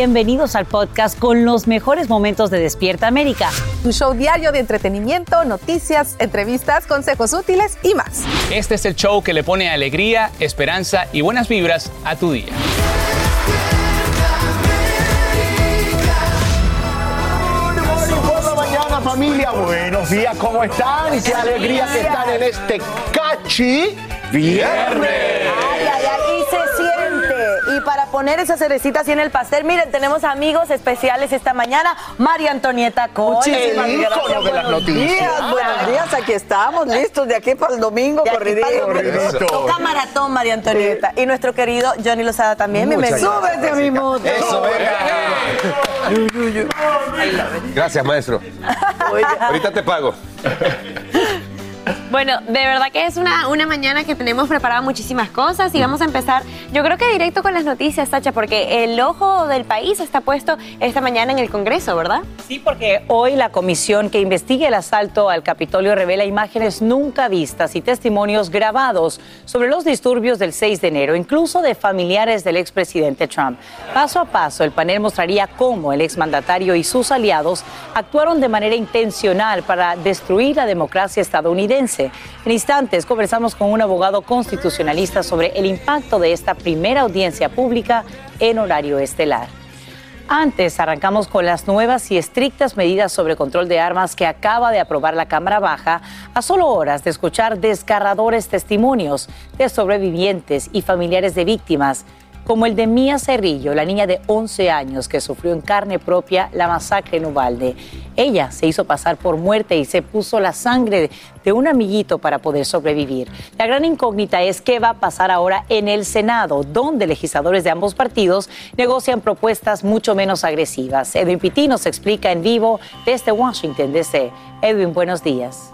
Bienvenidos al podcast con los mejores momentos de Despierta América. Un show diario de entretenimiento, noticias, entrevistas, consejos útiles y más. Este es el show que le pone alegría, esperanza y buenas vibras a tu día. mañana familia, buenos días, ¿cómo están? Qué alegría que están en este cachi viernes. Poner esa cerecita así en el pastel, miren, tenemos amigos especiales esta mañana. María Antonieta Coche. Muchísimas de las buenos noticias. días, buenos días, aquí estamos, listos de aquí para el domingo, corridito. Toca maratón, María Antonieta. Y nuestro querido Johnny Lozada también. Muchas Bienvenido. gracias, Súbete a mi moto. Eso, Gracias, maestro. Ahorita te pago. Bueno, de verdad que es una, una mañana que tenemos preparado muchísimas cosas y vamos a empezar, yo creo que directo con las noticias, Sacha, porque el ojo del país está puesto esta mañana en el Congreso, ¿verdad? Sí, porque hoy la comisión que investiga el asalto al Capitolio revela imágenes nunca vistas y testimonios grabados sobre los disturbios del 6 de enero, incluso de familiares del expresidente Trump. Paso a paso, el panel mostraría cómo el exmandatario y sus aliados actuaron de manera intencional para destruir la democracia estadounidense. En instantes conversamos con un abogado constitucionalista sobre el impacto de esta primera audiencia pública en horario estelar. Antes arrancamos con las nuevas y estrictas medidas sobre control de armas que acaba de aprobar la Cámara Baja a solo horas de escuchar desgarradores testimonios de sobrevivientes y familiares de víctimas, como el de Mía Cerrillo, la niña de 11 años que sufrió en carne propia la masacre en Ubalde. Ella se hizo pasar por muerte y se puso la sangre de un amiguito para poder sobrevivir. La gran incógnita es qué va a pasar ahora en el Senado, donde legisladores de ambos partidos negocian propuestas mucho menos agresivas. Edwin Pitti nos explica en vivo desde Washington, D.C. Edwin, buenos días.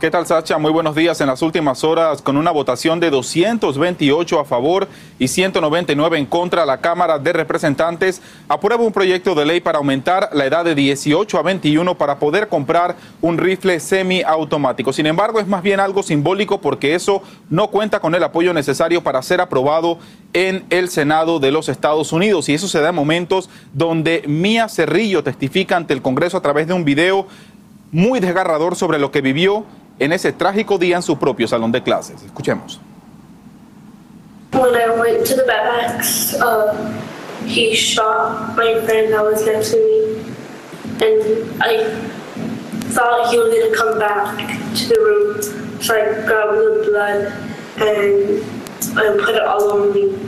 ¿Qué tal, Sacha? Muy buenos días. En las últimas horas, con una votación de 228 a favor y 199 en contra, la Cámara de Representantes aprueba un proyecto de ley para aumentar la edad de 18 a 21 para poder comprar un rifle semiautomático. Sin embargo, es más bien algo simbólico porque eso no cuenta con el apoyo necesario para ser aprobado en el Senado de los Estados Unidos. Y eso se da en momentos donde Mía Cerrillo testifica ante el Congreso a través de un video muy desgarrador sobre lo que vivió en ese trágico día en su propio salón de clases. Escuchemos. When I went to the backpacks, uh, he shot my friend that was next to me, and I thought he was gonna come back to the room, so I grabbed the blood and put it all over me.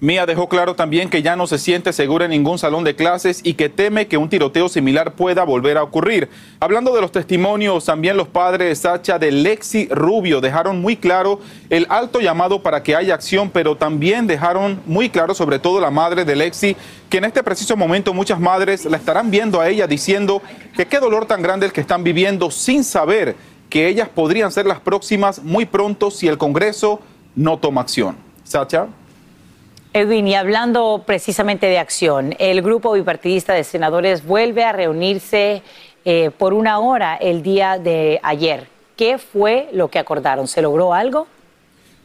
Mia dejó claro también que ya no se siente segura en ningún salón de clases y que teme que un tiroteo similar pueda volver a ocurrir. Hablando de los testimonios, también los padres Sacha de Lexi Rubio dejaron muy claro el alto llamado para que haya acción, pero también dejaron muy claro, sobre todo la madre de Lexi, que en este preciso momento muchas madres la estarán viendo a ella diciendo que qué dolor tan grande el que están viviendo sin saber que ellas podrían ser las próximas muy pronto si el Congreso no toma acción. Sacha. Edwin, y hablando precisamente de acción, el grupo bipartidista de senadores vuelve a reunirse eh, por una hora el día de ayer. ¿Qué fue lo que acordaron? ¿Se logró algo?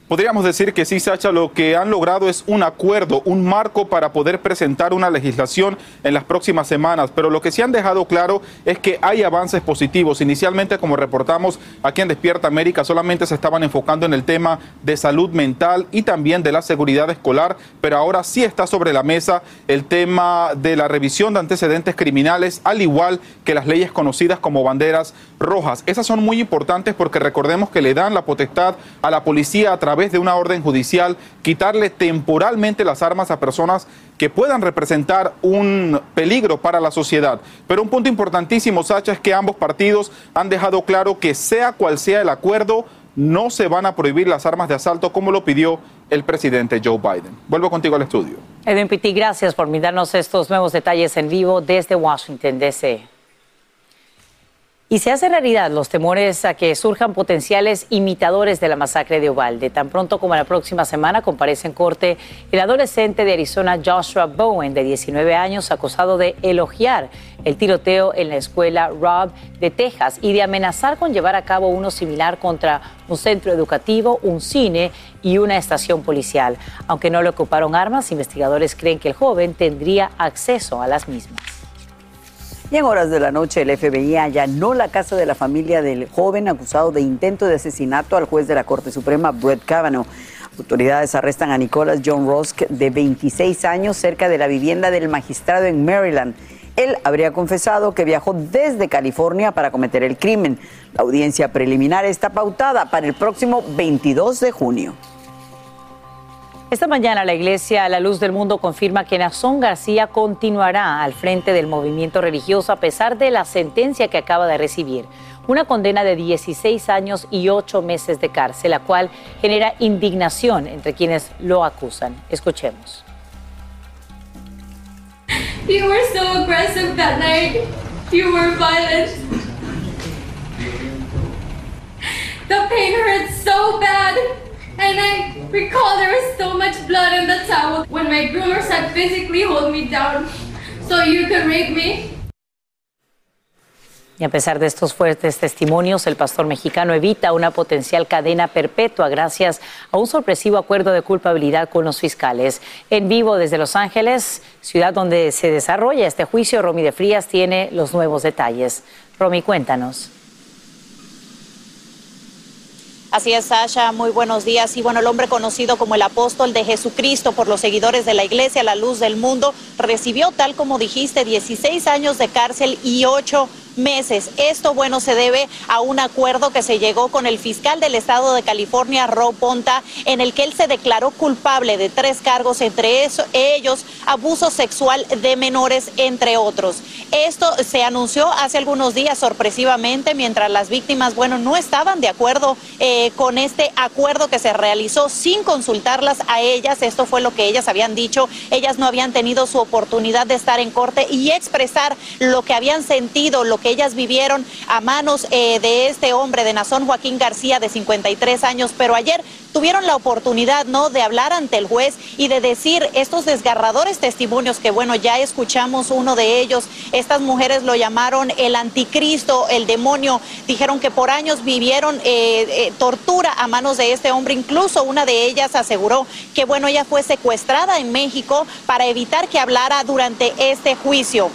Podríamos decir que sí, Sacha, lo que han logrado es un acuerdo, un marco para poder presentar una legislación en las próximas semanas, pero lo que sí han dejado claro es que hay avances positivos. Inicialmente, como reportamos aquí en Despierta América, solamente se estaban enfocando en el tema de salud mental y también de la seguridad escolar, pero ahora sí está sobre la mesa el tema de la revisión de antecedentes criminales, al igual que las leyes conocidas como banderas rojas. Esas son muy importantes porque recordemos que le dan la potestad a la policía a través través de una orden judicial quitarle temporalmente las armas a personas que puedan representar un peligro para la sociedad. Pero un punto importantísimo, Sacha, es que ambos partidos han dejado claro que sea cual sea el acuerdo, no se van a prohibir las armas de asalto como lo pidió el presidente Joe Biden. Vuelvo contigo al estudio. Edwin Pitti, gracias por darnos estos nuevos detalles en vivo desde Washington, D.C. Y se hace realidad los temores a que surjan potenciales imitadores de la masacre de Uvalde. Tan pronto como la próxima semana comparece en corte el adolescente de Arizona Joshua Bowen, de 19 años, acusado de elogiar el tiroteo en la escuela Robb de Texas y de amenazar con llevar a cabo uno similar contra un centro educativo, un cine y una estación policial. Aunque no le ocuparon armas, investigadores creen que el joven tendría acceso a las mismas. Y en horas de la noche el FBI allanó la casa de la familia del joven acusado de intento de asesinato al juez de la Corte Suprema, Brett Kavanaugh. Autoridades arrestan a Nicholas John Rosk, de 26 años, cerca de la vivienda del magistrado en Maryland. Él habría confesado que viajó desde California para cometer el crimen. La audiencia preliminar está pautada para el próximo 22 de junio. Esta mañana la Iglesia la Luz del Mundo confirma que Nazón García continuará al frente del movimiento religioso a pesar de la sentencia que acaba de recibir, una condena de 16 años y 8 meses de cárcel, la cual genera indignación entre quienes lo acusan. Escuchemos. You were so aggressive that night. You were violent. The pain hurt so bad. And I recall there was so much blood in the towel when my groomer said physically hold me down so you could rape me. Y a pesar de estos fuertes testimonios, el pastor mexicano evita una potencial cadena perpetua gracias a un sorpresivo acuerdo de culpabilidad con los fiscales. En vivo desde Los Ángeles, ciudad donde se desarrolla este juicio, Romy de Frías tiene los nuevos detalles. Romy, cuéntanos. Así es, Sasha, muy buenos días. Y bueno, el hombre conocido como el apóstol de Jesucristo por los seguidores de la iglesia, la luz del mundo, recibió, tal como dijiste, 16 años de cárcel y 8 meses. Esto, bueno, se debe a un acuerdo que se llegó con el fiscal del estado de California, Rob Ponta, en el que él se declaró culpable de tres cargos, entre ellos abuso sexual de menores, entre otros. Esto se anunció hace algunos días sorpresivamente, mientras las víctimas, bueno, no estaban de acuerdo eh, con este acuerdo que se realizó sin consultarlas a ellas. Esto fue lo que ellas habían dicho. Ellas no habían tenido su oportunidad de estar en corte y expresar lo que habían sentido, lo que ellas vivieron a manos eh, de este hombre, de Nazón Joaquín García, de 53 años, pero ayer tuvieron la oportunidad, ¿no?, de hablar ante el juez y de decir estos desgarradores testimonios que, bueno, ya escuchamos uno de ellos. Estas mujeres lo llamaron el anticristo, el demonio. Dijeron que por años vivieron eh, eh, tortura a manos de este hombre. Incluso una de ellas aseguró que, bueno, ella fue secuestrada en México para evitar que hablara durante este juicio.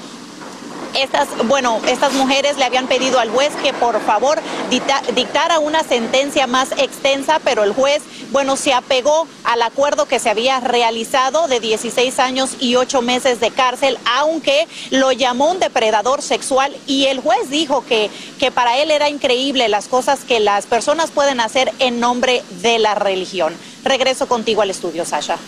Estas, bueno, estas mujeres le habían pedido al juez que por favor dictara una sentencia más extensa, pero el juez, bueno, se apegó al acuerdo que se había realizado de 16 años y 8 meses de cárcel, aunque lo llamó un depredador sexual y el juez dijo que, que para él era increíble las cosas que las personas pueden hacer en nombre de la religión. Regreso contigo al estudio, Sasha.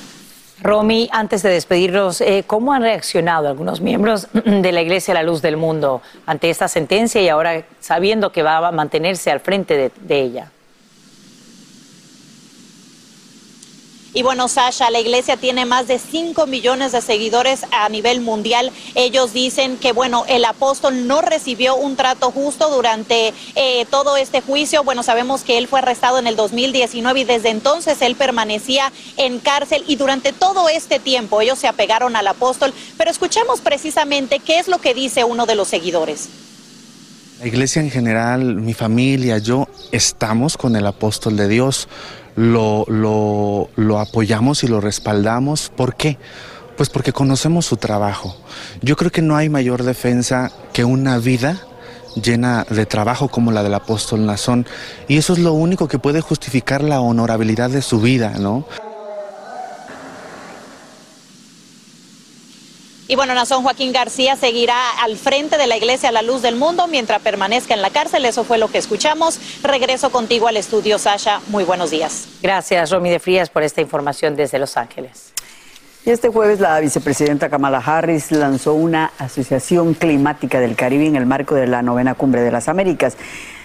Romy, antes de despedirnos, eh, ¿cómo han reaccionado algunos miembros de la Iglesia La Luz del Mundo ante esta sentencia y ahora sabiendo que va a mantenerse al frente de ella? Y bueno, Sasha, la iglesia tiene más de 5 millones de seguidores a nivel mundial. Ellos dicen que, bueno, el apóstol no recibió un trato justo durante eh, todo este juicio. Bueno, sabemos que él fue arrestado en el 2019 y desde entonces él permanecía en cárcel y durante todo este tiempo ellos se apegaron al apóstol. Pero escuchemos precisamente qué es lo que dice uno de los seguidores. La iglesia en general, mi familia, yo, estamos con el apóstol de Dios lo, lo, lo apoyamos y lo respaldamos. ¿Por qué? Pues porque conocemos su trabajo. Yo creo que no hay mayor defensa que una vida llena de trabajo como la del apóstol Nazón. Y eso es lo único que puede justificar la honorabilidad de su vida, ¿no? Y bueno, Nazón Joaquín García seguirá al frente de la Iglesia a la Luz del Mundo mientras permanezca en la cárcel. Eso fue lo que escuchamos. Regreso contigo al estudio, Sasha. Muy buenos días. Gracias, Romy de Frías, por esta información desde Los Ángeles. Y este jueves la vicepresidenta Kamala Harris lanzó una asociación climática del Caribe en el marco de la novena cumbre de las Américas.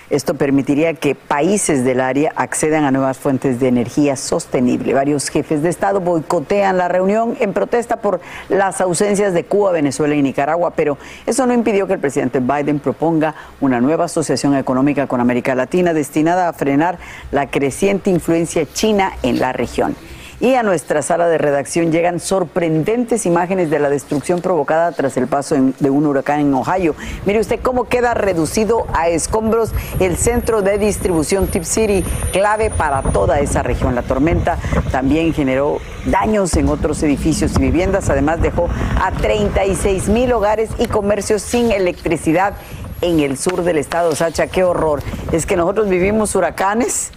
Esto permitiría que países del área accedan a nuevas fuentes de energía sostenible. Varios jefes de Estado boicotean la reunión en protesta por las ausencias de Cuba, Venezuela y Nicaragua, pero eso no impidió que el presidente Biden proponga una nueva asociación económica con América Latina destinada a frenar la creciente influencia china en la región. Y a nuestra sala de redacción llegan sorprendentes imágenes de la destrucción provocada tras el paso de un huracán en Ohio. Mire usted cómo queda reducido a escombros el centro de distribución Tip City, clave para toda esa región. La tormenta también generó daños en otros edificios y viviendas, además dejó a 36 mil hogares y comercios sin electricidad en el sur del estado. Sacha, qué horror. Es que nosotros vivimos huracanes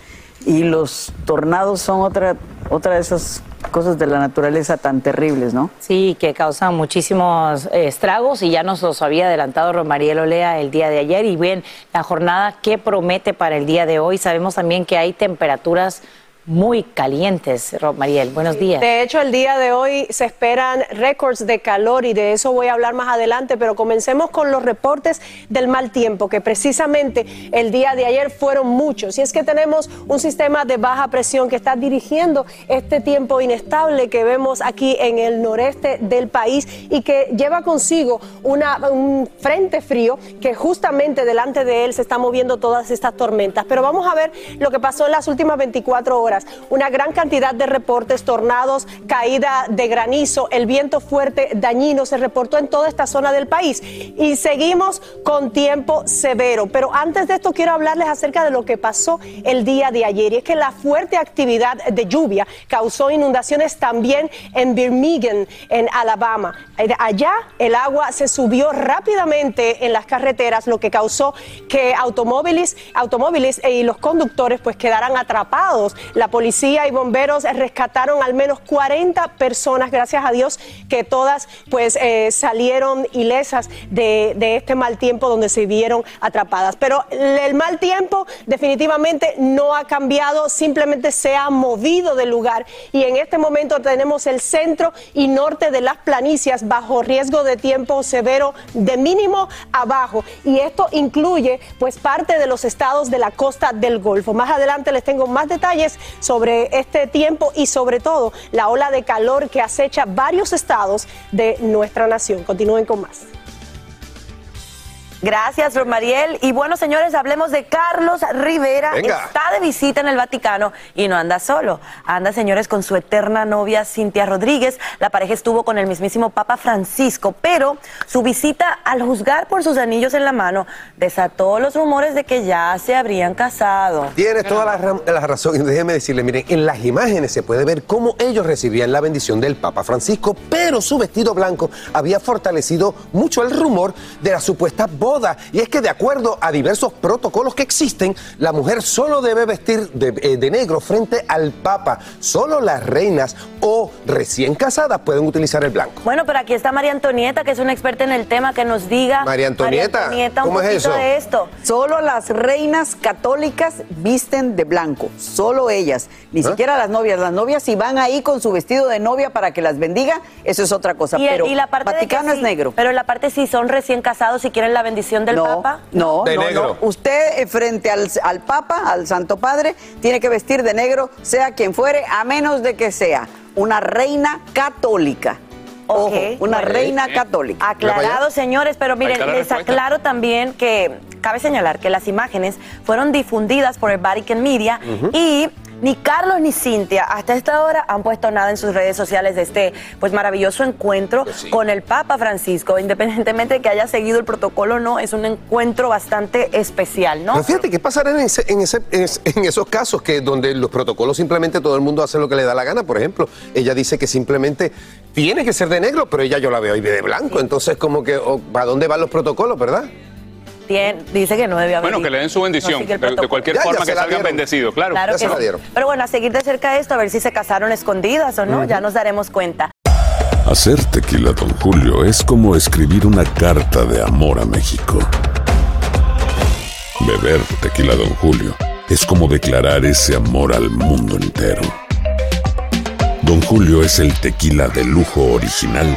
y los tornados son otra, otra de esas cosas de la naturaleza tan terribles, ¿no? Sí, que causan muchísimos estragos y ya nos los había adelantado Romariel Olea el día de ayer. Y bien, la jornada que promete para el día de hoy, sabemos también que hay temperaturas muy calientes. Romariel, buenos días. De hecho, el día de hoy se esperan récords de calor y de eso voy a hablar más adelante, pero comencemos con los reportes del mal tiempo, que precisamente el día de ayer fueron muchos. Y es que tenemos un sistema de baja presión que está dirigiendo este tiempo inestable que vemos aquí en el noreste del país y que lleva consigo una- un frente frío que justamente delante de él se están moviendo todas estas tormentas. Pero vamos a ver lo que pasó en las últimas 24 horas. Una gran cantidad de reportes, tornados, caída de granizo, el viento fuerte, dañino, se reportó en toda esta zona del país. Y seguimos con tiempo severo. Pero antes de esto quiero hablarles acerca de lo que pasó el día de ayer. Y es que la fuerte actividad de lluvia causó inundaciones también en Birmingham, en Alabama. Eh, Allá el agua se subió rápidamente en las carreteras, lo que causó que automóviles, automóviles y los conductores pues quedaran atrapados. Policía y bomberos rescataron al menos 40 personas, gracias a Dios, que todas pues eh, salieron ilesas de, de este mal tiempo donde se vieron atrapadas. Pero el mal tiempo definitivamente no ha cambiado, simplemente se ha movido del lugar y en este momento tenemos el centro y norte de las planicias bajo riesgo de tiempo severo de mínimo a bajo y esto incluye pues parte de los estados de la costa del Golfo. Más adelante les tengo más detalles sobre este tiempo y sobre todo la ola de calor que acecha varios estados de nuestra nación. Continúen con más. Gracias, Romariel. Y bueno, señores, hablemos de Carlos Rivera. Venga. Está de visita en el Vaticano y no anda solo. Anda, señores, con su eterna novia Cintia Rodríguez. La pareja estuvo con el mismísimo Papa Francisco, pero su visita, al juzgar por sus anillos en la mano, desató los rumores de que ya se habrían casado. Tienes toda la, la razón. Y déjeme decirle, miren, en las imágenes se puede ver cómo ellos recibían la bendición del Papa Francisco, pero su vestido blanco había fortalecido mucho el rumor de la supuesta boda. Y es que de acuerdo a diversos protocolos que existen, la mujer solo debe vestir de, eh, de negro frente al Papa. Solo las reinas o recién casadas pueden utilizar el blanco. Bueno, pero aquí está María Antonieta, que es una experta en el tema, que nos diga. María Antonieta, Antonieta, un ¿cómo es poquito eso? de esto. Solo las reinas católicas visten de blanco, solo ellas, ni ¿Ah? siquiera las novias. Las novias si van ahí con su vestido de novia para que las bendiga, eso es otra cosa. Y, pero y la parte de que Vaticano es sí, negro. Pero la parte si son recién casados, si quieren la bendición del no, Papa. No, De no, negro. no. Usted eh, frente al, al Papa, al Santo Padre, tiene que vestir de negro, sea quien fuere, a menos de que sea una reina católica. Ojo, una bueno. reina católica. Aclarado, señores, pero miren, les aclaro también que cabe señalar que las imágenes fueron difundidas por el Vatican Media y Ni Carlos ni Cintia hasta esta hora han puesto nada en sus redes sociales de este pues maravilloso encuentro con el Papa Francisco, independientemente de que haya seguido el protocolo o no, es un encuentro bastante especial, ¿no? Pero fíjate, ¿qué pasará en, ese- en, ese- en es- en esos casos que donde los protocolos simplemente todo el mundo hace lo que le da la gana? Por ejemplo, ella dice que simplemente tiene que ser de negro, pero ella yo la veo ahí de blanco. Entonces, como que, oh, ¿para dónde van los protocolos, verdad? Dice que no debe haber. Bueno, que le den su bendición, de, cualquier Ya, forma que salgan bendecidos, claro. Claro Ya que se la sí. dieron. Pero bueno, a seguir de cerca esto, a ver si se casaron escondidas o no, ya nos daremos cuenta. Hacer tequila, Don Julio, es como escribir una carta de amor a México. Beber tequila, Don Julio, es como declarar ese amor al mundo entero. Don Julio es el tequila de lujo original,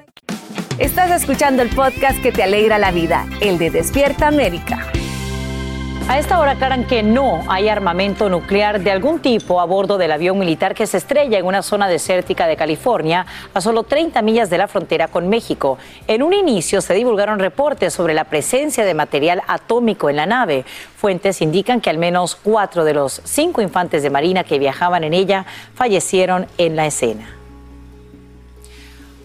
Estás escuchando el podcast que te alegra la vida, el de Despierta América. A esta hora aclaran que no hay armamento nuclear de algún tipo a bordo del avión militar que se estrella en una zona desértica de California, a solo 30 millas de la frontera con México. En un inicio se divulgaron reportes sobre la presencia de material atómico en la nave. Fuentes indican que al menos cuatro de los cinco infantes de Marina que viajaban en ella fallecieron en la escena.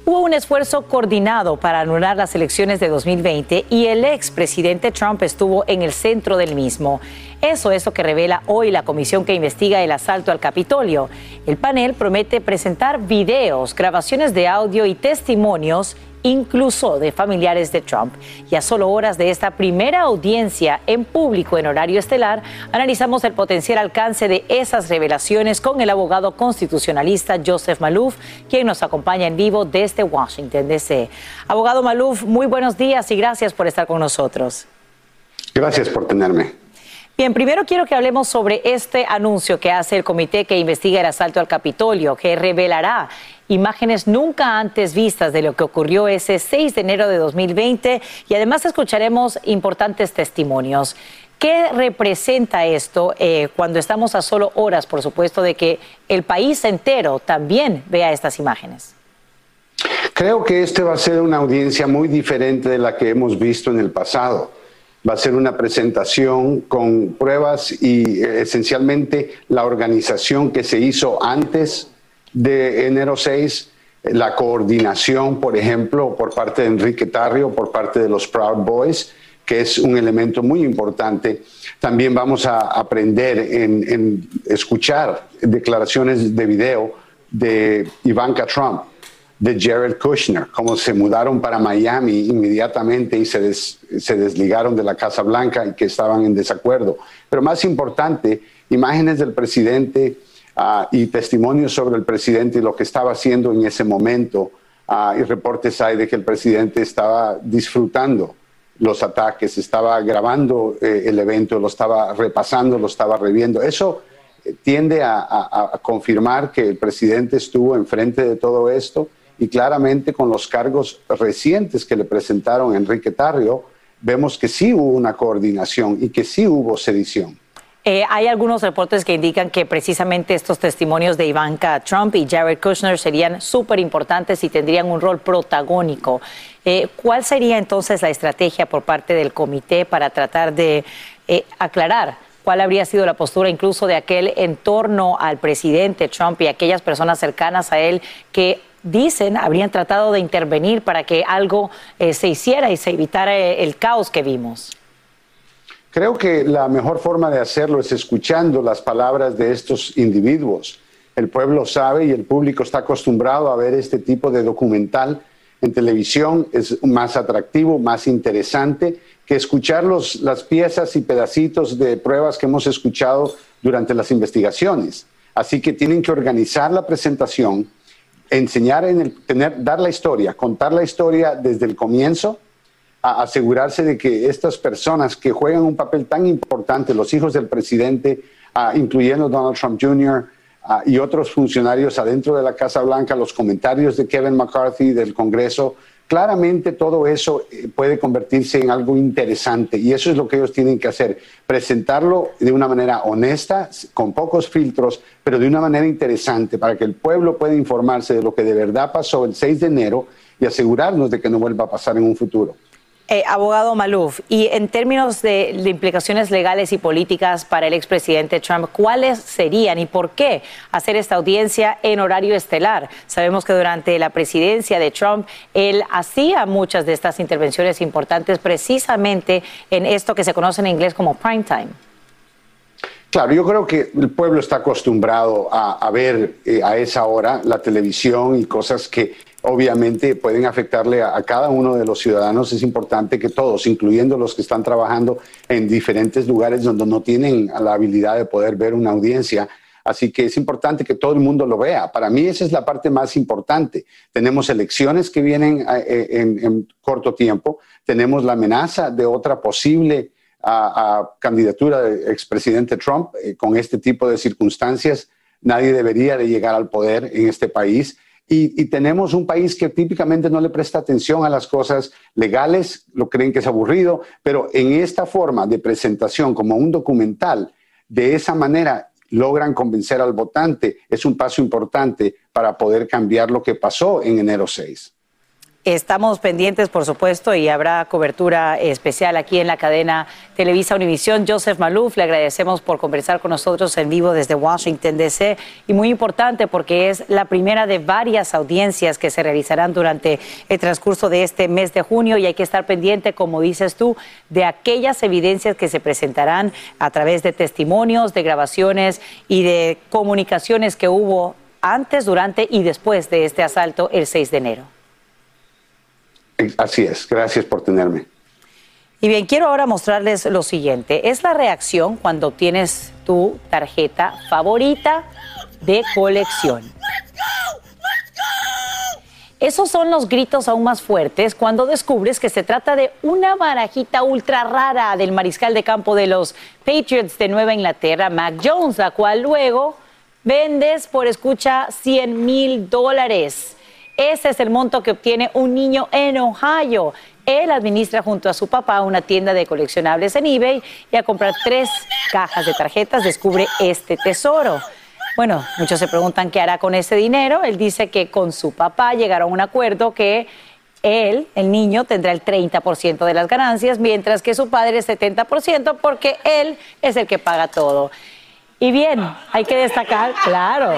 Hubo un esfuerzo coordinado para anular las elecciones de 2020 y el expresidente Trump estuvo en el centro del mismo. Eso es lo que revela hoy la comisión que investiga el asalto al Capitolio. El panel promete presentar videos, grabaciones de audio y testimonios incluso de familiares de Trump. Y a solo horas de esta primera audiencia en público en horario estelar, analizamos el potencial alcance de esas revelaciones con el abogado constitucionalista Joseph Malouf, quien nos acompaña en vivo desde Washington, D.C. Abogado Malouf, muy buenos días y gracias por estar con nosotros. Gracias por tenerme. Bien, primero quiero que hablemos sobre este anuncio que hace el comité que investiga el asalto al Capitolio, que revelará imágenes nunca antes vistas de lo que ocurrió ese 6 de enero de 2020 y además escucharemos importantes testimonios. ¿Qué representa esto eh, cuando estamos a solo horas, por supuesto, de que el país entero también vea estas imágenes? Creo que este va a ser una audiencia muy diferente de la que hemos visto en el pasado. Va a ser una presentación con pruebas y eh, esencialmente la organización que se hizo antes de enero 6, la coordinación, por ejemplo, por parte de Enrique Tarrio, por parte de los Proud Boys, que es un elemento muy importante. También vamos a aprender en, escuchar declaraciones de video de Ivanka Trump, de Jared Kushner, cómo se mudaron para Miami inmediatamente y se, des- se desligaron de la Casa Blanca y que estaban en desacuerdo. Pero más importante, imágenes del presidente ah, y testimonios sobre el presidente y lo que estaba haciendo en ese momento. Ah, y reportes hay de que el presidente estaba disfrutando los ataques, estaba grabando eh, el evento, lo estaba repasando, lo estaba reviendo. Eso eh, tiende a confirmar que el presidente estuvo enfrente de todo esto y claramente con los cargos recientes que le presentaron Enrique Tarrio, vemos que sí hubo una coordinación y que sí hubo sedición. Eh, hay algunos reportes que indican que precisamente estos testimonios de Ivanka Trump y Jared Kushner serían súper importantes y tendrían un rol protagónico. Eh, ¿Cuál sería entonces la estrategia por parte del comité para tratar de eh, aclarar cuál habría sido la postura incluso de aquel en torno al presidente Trump y aquellas personas cercanas a él que dicen habrían tratado de intervenir para que algo eh, se hiciera y se evitara eh, el caos que vimos. Creo que la mejor forma de hacerlo es escuchando las palabras de estos individuos. El pueblo sabe y el público está acostumbrado a ver este tipo de documental en televisión. Es más atractivo, más interesante que escuchar los, las piezas y pedacitos de pruebas que hemos escuchado durante las investigaciones. Así que tienen que organizar la presentación, enseñar en el, tener, dar la historia, contar la historia desde el comienzo a asegurarse de que estas personas que juegan un papel tan importante, los hijos del presidente, ah, incluyendo Donald Trump Jr., ah, y otros funcionarios adentro de la Casa Blanca, los comentarios de Kevin McCarthy del Congreso, claramente todo eso eh, puede convertirse en algo interesante y eso es lo que ellos tienen que hacer, presentarlo de una manera honesta, con pocos filtros, pero de una manera interesante para que el pueblo pueda informarse de lo que de verdad pasó el 6 de enero y asegurarnos de que no vuelva a pasar en un futuro. Eh, abogado Maluf, y en términos de, implicaciones legales y políticas para el expresidente Trump, ¿cuáles serían y por qué hacer esta audiencia en horario estelar? Sabemos que durante la presidencia de Trump, él hacía muchas de estas intervenciones importantes precisamente en esto que se conoce en inglés como prime time. Claro, yo creo que el pueblo está acostumbrado a, a ver eh, a esa hora la televisión y cosas que obviamente pueden afectarle a, cada uno de los ciudadanos. Es importante que todos, incluyendo los que están trabajando en diferentes lugares donde no tienen la habilidad de poder ver una audiencia, Así que es importante que todo el mundo lo vea. Para mí esa es la parte más importante. Tenemos elecciones que vienen eh, en, en corto tiempo, tenemos la amenaza de otra posible a, a candidatura del expresidente Trump eh, con este tipo de circunstancias. Nadie debería de llegar al poder en este país. Y, tenemos un país que típicamente no le presta atención a las cosas legales, lo creen que es aburrido, pero en esta forma de presentación como un documental, de esa manera logran convencer al votante. Es un paso importante para poder cambiar lo que pasó en enero 6. Estamos pendientes, por supuesto, y habrá cobertura especial aquí en la cadena Televisa Univisión. Joseph Maluf, le agradecemos por conversar con nosotros en vivo desde Washington, D.C. Y muy importante porque es la primera de varias audiencias que se realizarán durante el transcurso de este mes de junio y hay que estar pendiente, como dices tú, de aquellas evidencias que se presentarán a través de testimonios, de grabaciones y de comunicaciones que hubo antes, durante y después de este asalto el 6 de enero. Así es, gracias por tenerme. Y bien, quiero ahora mostrarles lo siguiente. Es la reacción cuando obtienes tu tarjeta favorita de colección. Esos son los gritos aún más fuertes cuando descubres que se trata de una barajita ultra rara del mariscal de campo de los Patriots de Nueva Inglaterra, Mac Jones, la cual luego vendes por escucha 100 mil dólares. Ese es el monto que obtiene un niño en Ohio. Él administra junto a su papá una tienda de coleccionables en eBay y a comprar tres cajas de tarjetas descubre este tesoro. Bueno, muchos se preguntan qué hará con ese dinero. Él dice que con su papá llegaron a un acuerdo que él, el niño, tendrá el 30% de las ganancias, mientras que su padre el 70% porque él es el que paga todo. Y bien, hay que destacar, claro,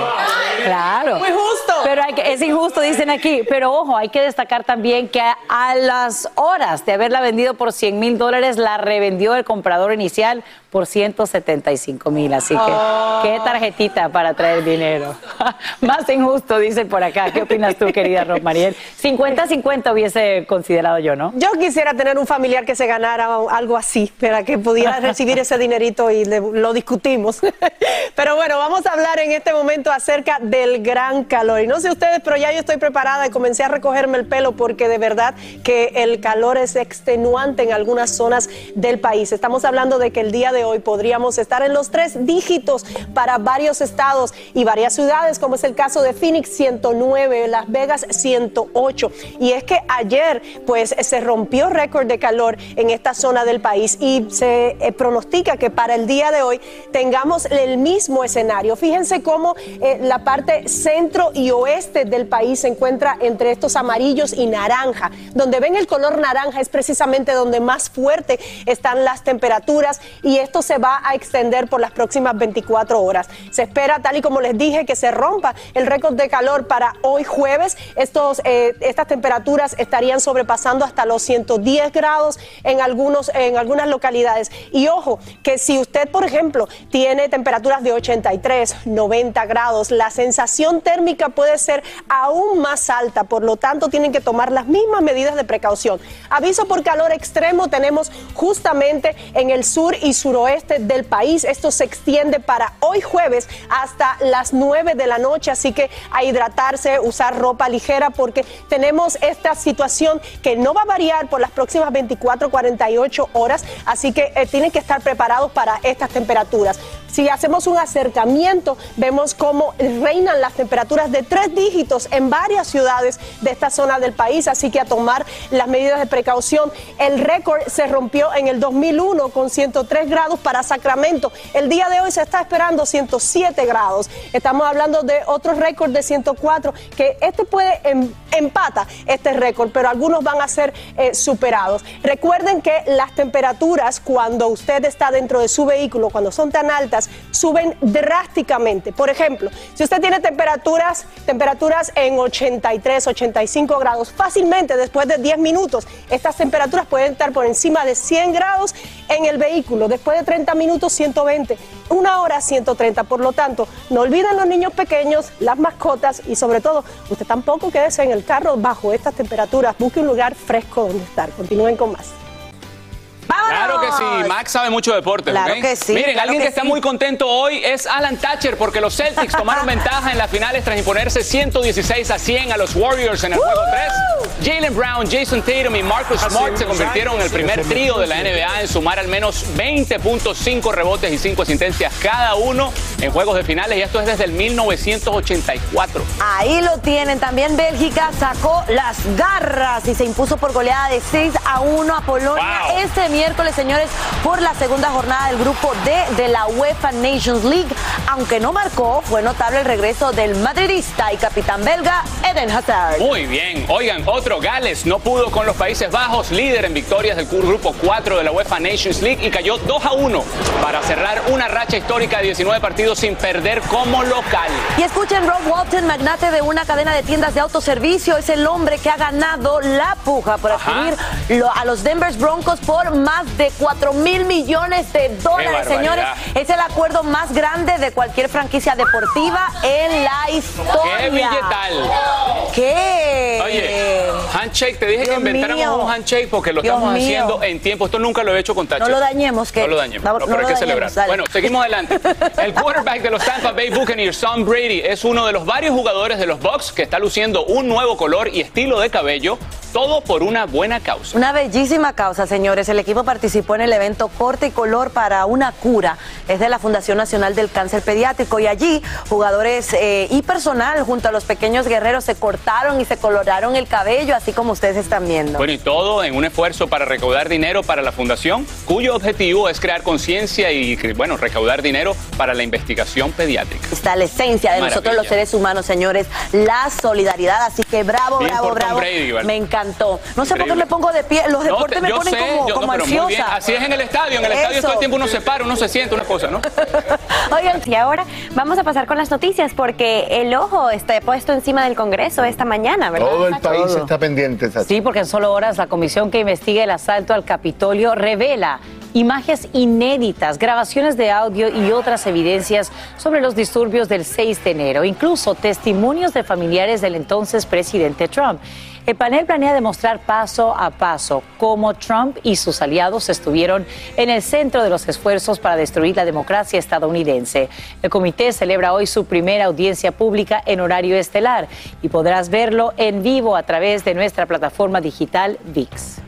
claro. Muy justo. Pero hay que, es injusto, dicen aquí. Pero ojo, hay que destacar también que a, a las horas de haberla vendido por 100 mil dólares, la revendió el comprador inicial por 175 mil. Así que, Oh. qué tarjetita para traer dinero. Más injusto, dicen por acá. ¿Qué opinas tú, querida Rosmariel? 50-50 hubiese considerado yo, ¿no? Yo quisiera tener un familiar que se ganara algo así, para que pudiera recibir ese dinerito y le- lo discutimos. Pero bueno, vamos a hablar en este momento acerca del gran calor. Y no sé ustedes, pero ya yo estoy preparada y comencé a recogerme el pelo porque de verdad que el calor es extenuante en algunas zonas del país. Estamos hablando de que el día de hoy podríamos estar en los tres dígitos para varios estados y varias ciudades, como es el caso de Phoenix 109, Las Vegas 108. Y es que ayer pues se rompió récord de calor en esta zona del país y se eh, pronostica que para el día de hoy tengamos el mismo escenario. Fíjense cómo eh, la parte centro y oeste del país se encuentra entre estos amarillos y naranja. Donde ven el color naranja es precisamente donde más fuerte están las temperaturas y esto se va a extender por las próximas 24 horas. Se espera, tal y como les dije, que se rompa el récord de calor para hoy jueves. Estos, eh, estas temperaturas estarían sobrepasando hasta los 110 grados en, algunos, en algunas localidades. Y ojo, que si usted, por ejemplo, tiene temperaturas de 83, 90 grados, la sensación térmica puede ser aún más alta. Por lo tanto, tienen que tomar las mismas medidas de precaución. Aviso por calor extremo tenemos justamente en el sur y suroeste del país. Esto se extiende para hoy jueves hasta las 9 de la noche, así que a hidratarse, usar ropa ligera porque tenemos esta situación que no va a variar por las próximas 24, 48 horas, así que eh, tienen que estar preparados para estas temperaturas. Si hacemos un acercamiento, vemos cómo reinan las temperaturas de tres dígitos en varias ciudades de esta zona del país, así que a tomar las medidas de precaución. El récord se rompió en el 2001 con 103 grados para Sacramento. El día de hoy se está esperando 107 grados. Estamos hablando de otro récord de 104, que este puede em, empata este récord, pero algunos van a ser eh, superados. Recuerden que las temperaturas cuando usted está dentro de su vehículo, cuando son tan altas, suben drásticamente. Por ejemplo, si usted tiene temperaturas, temperaturas en 83, 85 grados, fácilmente después de 10 minutos, estas temperaturas pueden estar por encima de 100 grados en el vehículo. Después de 30 minutos, 120. Una hora, 130. Por lo tanto, no olviden los niños pequeños, las mascotas y sobre todo, usted tampoco quédese en el carro bajo estas temperaturas. Busque un lugar fresco donde estar. Continúen con más. Claro que sí, Max sabe mucho de deporte. Claro que sí, Miren, claro alguien que, que está sí. muy contento hoy es Alan Thatcher porque los Celtics tomaron ventaja en las finales tras imponerse 116 a 100 a los Warriors en el juego 3. Jalen Brown, Jason Tatum y Marcus Smart se convirtieron en el primer trío de la NBA en sumar al menos 20.5 rebotes y 5 asistencias cada uno en juegos de finales y esto es desde el 1984. Ahí lo tienen. También Bélgica sacó las garras y se impuso por goleada de 6 a 1 a Polonia Wow. este miércoles, señores, por la segunda jornada del grupo D de la UEFA Nations League. Aunque no marcó, fue notable el regreso del madridista y capitán belga Eden Hazard. Muy bien. Oigan, otro Gales no pudo con los Países Bajos, líder en victorias del grupo 4 de la UEFA Nations League y cayó 2 a 1 para cerrar una racha histórica de 19 partidos sin perder como local. Y escuchen, Rob Walton, magnate de una cadena de tiendas de autoservicio, es el hombre que ha ganado la puja por adquirir a los Denver Broncos por más de 4 mil millones de dólares, señores. Es el acuerdo más grande de cualquier franquicia deportiva en la historia. ¡Qué billetal! ¿Qué? Oye, handshake, te dije Dios que inventáramos mío. un handshake porque lo Dios estamos mío. haciendo en tiempo. Esto nunca lo he hecho con Thatcher. No lo dañemos, que- No lo dañemos, no- no, no pero hay que celebrar. dale. Bueno, seguimos adelante. El quarterback de los Tampa Bay Buccaneers, Tom Brady, es uno de los varios jugadores de los Bucks que está luciendo un nuevo color y estilo de cabello, todo por una buena causa. Una bellísima causa, señores. El equipo participó en el evento Corte y Color para una cura. Es de la Fundación Nacional del Cáncer Pediátrico. Y allí, jugadores eh, y personal junto a los pequeños guerreros se cortaron y se coloraron el cabello, así como ustedes están viendo. Bueno, y todo en un esfuerzo para recaudar dinero para la fundación, cuyo objetivo es crear conciencia y, bueno, recaudar dinero para la investigación pediátrica. Está la esencia de nosotros los seres humanos, señores, la solidaridad. Así que bravo, Bien bravo, bravo. Brady, ¿vale? Me encantó. No sé por qué me pongo de pie. Los No, deportes te- me ponen sé, como, yo- como ansiosa. Así es en el estadio. En el estadio todo el tiempo uno se para, uno se siente, una cosa, ¿no? Oigan, y ahora vamos a pasar con las noticias porque el ojo está puesto encima del Congreso esta mañana, ¿verdad? Todo el Sacha? país está pendiente, Sacha. Sí, porque en solo horas la comisión que investiga el asalto al Capitolio revela imágenes inéditas, grabaciones de audio y otras evidencias sobre los disturbios del 6 de enero, incluso testimonios de familiares del entonces presidente Trump. El panel planea demostrar paso a paso cómo Trump y sus aliados estuvieron en el centro de los esfuerzos para destruir la democracia estadounidense. El comité celebra hoy su primera audiencia pública en horario estelar y podrás verlo en vivo a través de nuestra plataforma digital VIX.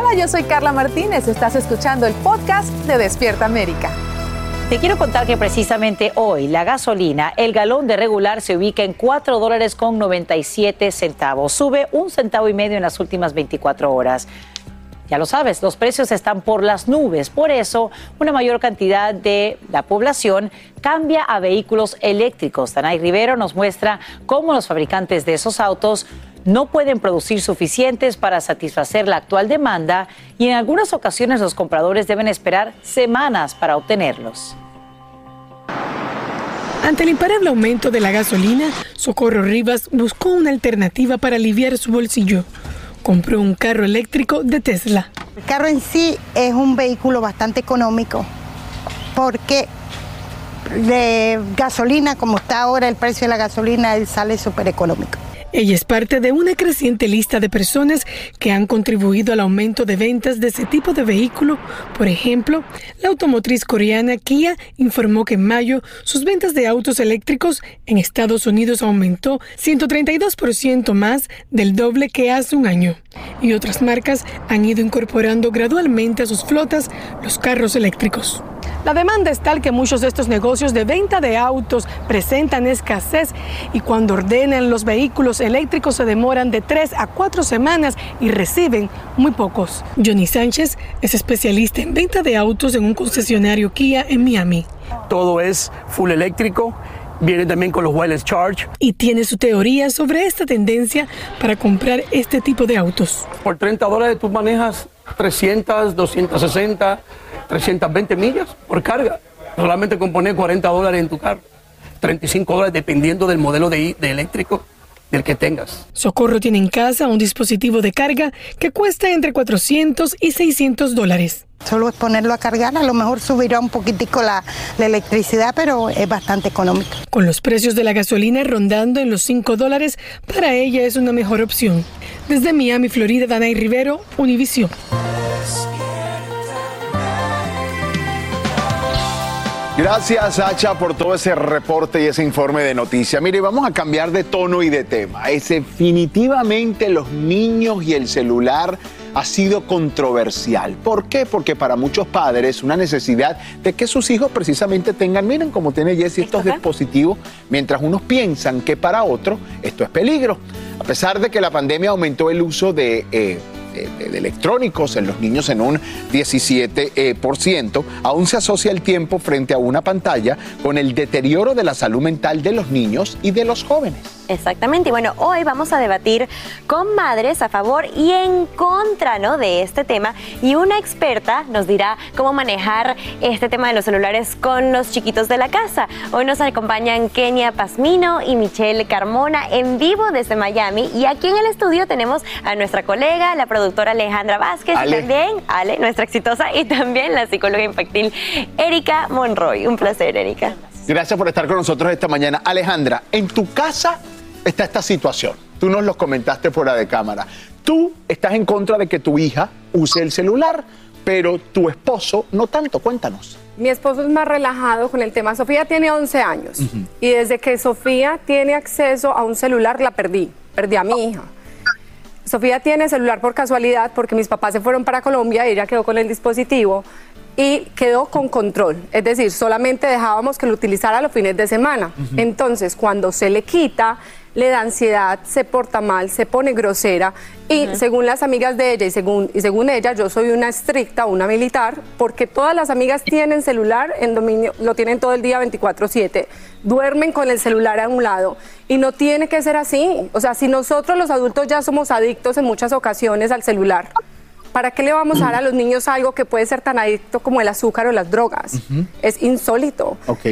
Hola, yo soy Carla Martínez. Estás escuchando el podcast de Despierta América. Te quiero contar que precisamente hoy la gasolina, el galón de regular se ubica en 4 dólares con 97 centavos. Sube un centavo y medio en las últimas 24 horas. Ya lo sabes, los precios están por las nubes. Por eso, una mayor cantidad de la población cambia a vehículos eléctricos. Danay Rivero nos muestra cómo los fabricantes de esos autos no pueden producir suficientes para satisfacer la actual demanda y en algunas ocasiones los compradores deben esperar semanas para obtenerlos. Ante el imparable aumento de la gasolina, Socorro Rivas buscó una alternativa para aliviar su bolsillo. Compró un carro eléctrico de Tesla. El carro en sí es un vehículo bastante económico porque de gasolina, como está ahora el precio de la gasolina, él sale súper económico. Ella es parte de una creciente lista de personas que han contribuido al aumento de ventas de ese tipo de vehículo. Por ejemplo, la automotriz coreana Kia informó que en mayo sus ventas de autos eléctricos en Estados Unidos aumentó 132% más del doble que hace un año. Y otras marcas han ido incorporando gradualmente a sus flotas los carros eléctricos. La demanda es tal que muchos de estos negocios de venta de autos presentan escasez y cuando ordenan los vehículos eléctricos se demoran de tres a cuatro semanas y reciben muy pocos. Johnny Sánchez es especialista en venta de autos en un concesionario Kia en Miami. Todo es full eléctrico. Viene también con los wireless charge. Y tiene su teoría sobre esta tendencia para comprar este tipo de autos. Por 30 dólares tú manejas 300, 260, 320 millas por carga. Solamente con poner 40 dólares en tu carro. 35 dólares dependiendo del modelo de, de eléctrico del que tengas. Socorro tiene en casa un dispositivo de carga que cuesta entre 400 y 600 dólares. Solo es ponerlo a cargar, a lo mejor subirá un poquitico la, la electricidad, pero es bastante económico. Con los precios de la gasolina rondando en los 5 dólares, para ella es una mejor opción. Desde Miami, Florida, Danay Rivero, Univision. Gracias, Sacha, por todo ese reporte y ese informe de noticias. Mire, vamos a cambiar de tono y de tema. Es definitivamente los niños y el celular ha sido controversial. ¿Por qué? Porque para muchos padres una necesidad de que sus hijos precisamente tengan, miren como tiene Jessy estos dispositivos, mientras unos piensan que para otros esto es peligro. A pesar de que la pandemia aumentó el uso de... eh, de, de electrónicos en los niños en un 17%, eh, aún se asocia el tiempo frente a una pantalla con el deterioro de la salud mental de los niños y de los jóvenes. Exactamente, y bueno, hoy vamos a debatir con madres a favor y en contra ¿no? de este tema y una experta nos dirá cómo manejar este tema de los celulares con los chiquitos de la casa. Hoy nos acompañan Kenia Pasmino y Michelle Carmona en vivo desde Miami y aquí en el estudio tenemos a nuestra colega, la productora Alejandra Vázquez y también Ale, nuestra exitosa, y también la psicóloga infantil Erika Monroy. Un placer, Erika. Gracias por estar con nosotros esta mañana. Alejandra, en tu casa está esta situación. Tú nos lo comentaste fuera de cámara. Tú estás en contra de que tu hija use el celular, pero tu esposo no tanto. Cuéntanos. Mi esposo es más relajado con el tema. Sofía tiene 11 años y desde que Sofía tiene acceso a un celular la perdí, perdí a mi hija. Sofía tiene celular por casualidad porque mis papás se fueron para Colombia y ella quedó con el dispositivo y quedó con control. Es decir, solamente dejábamos que lo utilizara los fines de semana. Entonces, cuando se le quita, le da ansiedad, se porta mal, se pone grosera y según las amigas de ella y según, y según ella yo soy una estricta, una militar, porque todas las amigas tienen celular en dominio, lo tienen todo el día 24/7, duermen con el celular a un lado y no tiene que ser así. O sea, si nosotros los adultos ya somos adictos en muchas ocasiones al celular, ¿para qué le vamos a dar a los niños algo que puede ser tan adicto como el azúcar o las drogas? Es insólito. Ok.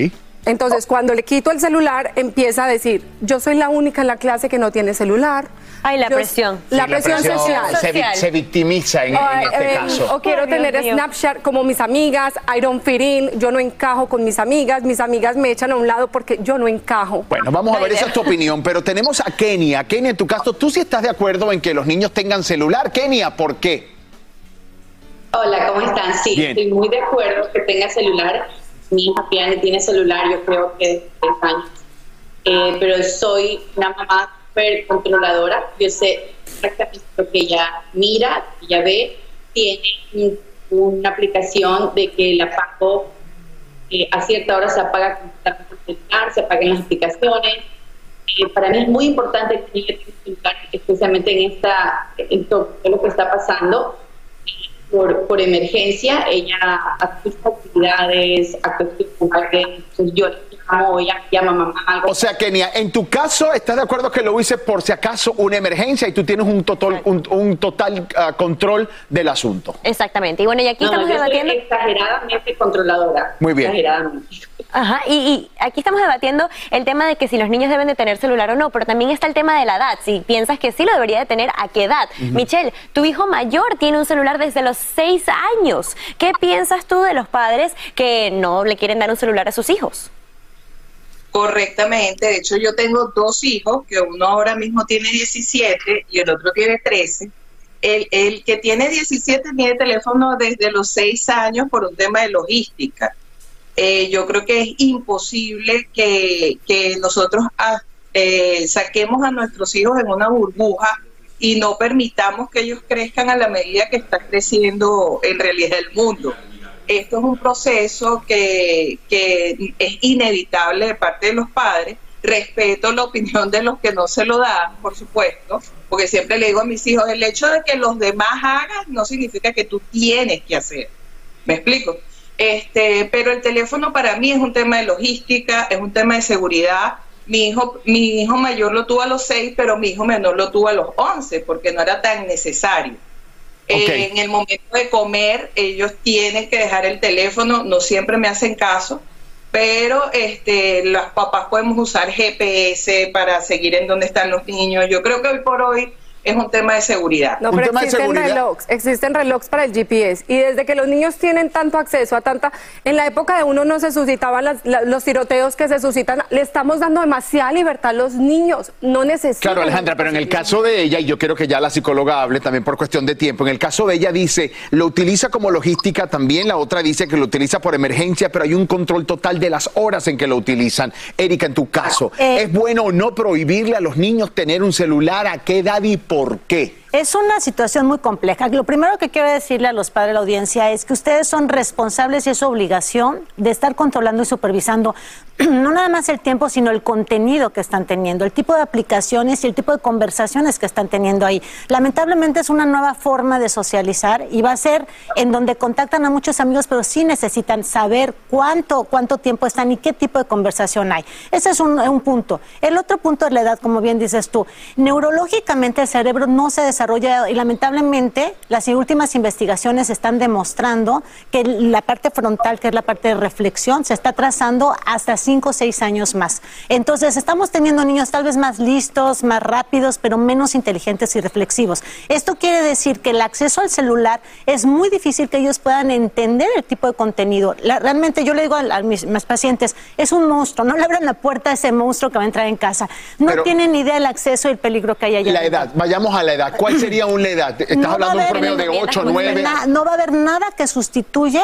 Entonces, cuando le quito el celular, empieza a decir, yo soy la única en la clase que no tiene celular. Ay, la Yo- presión. La Sí, presión, social. Se, vi- se victimiza en, este eh, caso. o quiero Ay, Dios tener mío. Snapchat como mis amigas, I don't fit in, yo no encajo con mis amigas, mis amigas me echan a un lado porque yo no encajo. Bueno, vamos a ver, esa es tu opinión, pero tenemos a Kenia. Kenia, en tu caso, ¿tú sí estás de acuerdo en que los niños tengan celular? Kenia, ¿por qué? Hola, ¿cómo están? Sí, Bien. estoy muy de acuerdo que tenga celular. Mi hija Piani tiene celular, yo creo que de tres años. Eh, pero soy una mamá súper controladora. Yo sé exactamente lo que ella mira, lo que ella ve. Tiene un- una aplicación de que la pago eh, a cierta hora se apaga el celular, se apagan las aplicaciones. Eh, para mí es muy importante que especialmente en esta, en todo lo que está pasando por, por emergencia, ella hace sus actividades, actos culturales, entonces yo le llamo, ella llama mamá, algo. O sea, Kenia, en tu caso, ¿estás de acuerdo que lo hice por si acaso una emergencia y tú tienes un total, un, un total ah, control del asunto? Exactamente. Y bueno, y aquí No, estamos yo soy debatiendo. exageradamente controladora. Muy bien. Exageradamente. Ajá, y, y aquí estamos debatiendo el tema de que si los niños deben de tener celular o no, pero también está el tema de la edad. Si piensas que sí lo debería de tener, ¿a qué edad? Michelle, tu hijo mayor tiene un celular desde los seis años. ¿Qué piensas tú de los padres que no le quieren dar un celular a sus hijos? Correctamente, de hecho yo tengo dos hijos, que uno ahora mismo tiene 17 y el otro tiene 13. El, el que tiene 17 tiene teléfono desde los 6 años por un tema de logística. Eh, yo creo que es imposible que, que nosotros ah, eh, saquemos a nuestros hijos en una burbuja y no permitamos que ellos crezcan a la medida que está creciendo en realidad el mundo. Esto es un proceso que, que es inevitable de parte de los padres. Respeto la opinión de los que no se lo dan, por supuesto, porque siempre le digo a mis hijos, el hecho de que los demás hagan no significa que tú tienes que hacer. ¿Me explico? Este, pero el teléfono para mí es un tema de logística, es un tema de seguridad. Mi hijo, mi hijo mayor lo tuvo a los seis, pero mi hijo menor lo tuvo a los once, porque no era tan necesario. Eh, en el momento de comer, ellos tienen que dejar el teléfono, no siempre me hacen caso, pero este, las papás podemos usar GPS para seguir en dónde están los niños. Yo creo que hoy por hoy es un tema de seguridad. No, pero existen relojes, existen relojes para el GPS y desde que los niños tienen tanto acceso a tanta, en la época de uno no se suscitaban las- la- los tiroteos que se suscitan, le estamos dando demasiada libertad a los niños, no necesitan. Claro, Alejandra, pero en el caso de ella, y yo quiero que ya la psicóloga hable también por cuestión de tiempo, en el caso de ella dice, lo utiliza como logística también, la otra dice que lo utiliza por emergencia, pero hay un control total de las horas en que lo utilizan. Erika, en tu caso, Eh, ¿es bueno o no prohibirle a los niños tener un celular? ¿A qué edad y por qué? Es una situación muy compleja. Lo primero que quiero decirle a los padres de la audiencia es que ustedes son responsables y es su obligación de estar controlando y supervisando no nada más el tiempo, sino el contenido que están teniendo, el tipo de aplicaciones y el tipo de conversaciones que están teniendo ahí. Lamentablemente es una nueva forma de socializar y va a ser en donde contactan a muchos amigos, pero sí necesitan saber cuánto, cuánto tiempo están y qué tipo de conversación hay. Ese es un, un punto. El otro punto es la edad, como bien dices tú. Neurológicamente el cerebro no se y lamentablemente las últimas investigaciones están demostrando que la parte frontal, que es la parte de reflexión, se está trazando hasta 5 o 6 años más. Entonces estamos teniendo niños tal vez más listos, más rápidos, pero menos inteligentes y reflexivos. Esto quiere decir que el acceso al celular es muy difícil que ellos puedan entender el tipo de contenido. La- realmente yo le digo a, a mis, mis pacientes, es un monstruo, no le abran la puerta a ese monstruo que va a entrar en casa. No Pero- tienen idea del acceso y el peligro que hay allá. La edad, vayamos a la edad. ¿Cuál sería una edad? Estás No va hablando de a un haber- promedio de 8, no, 9. na- no va a haber nada que sustituya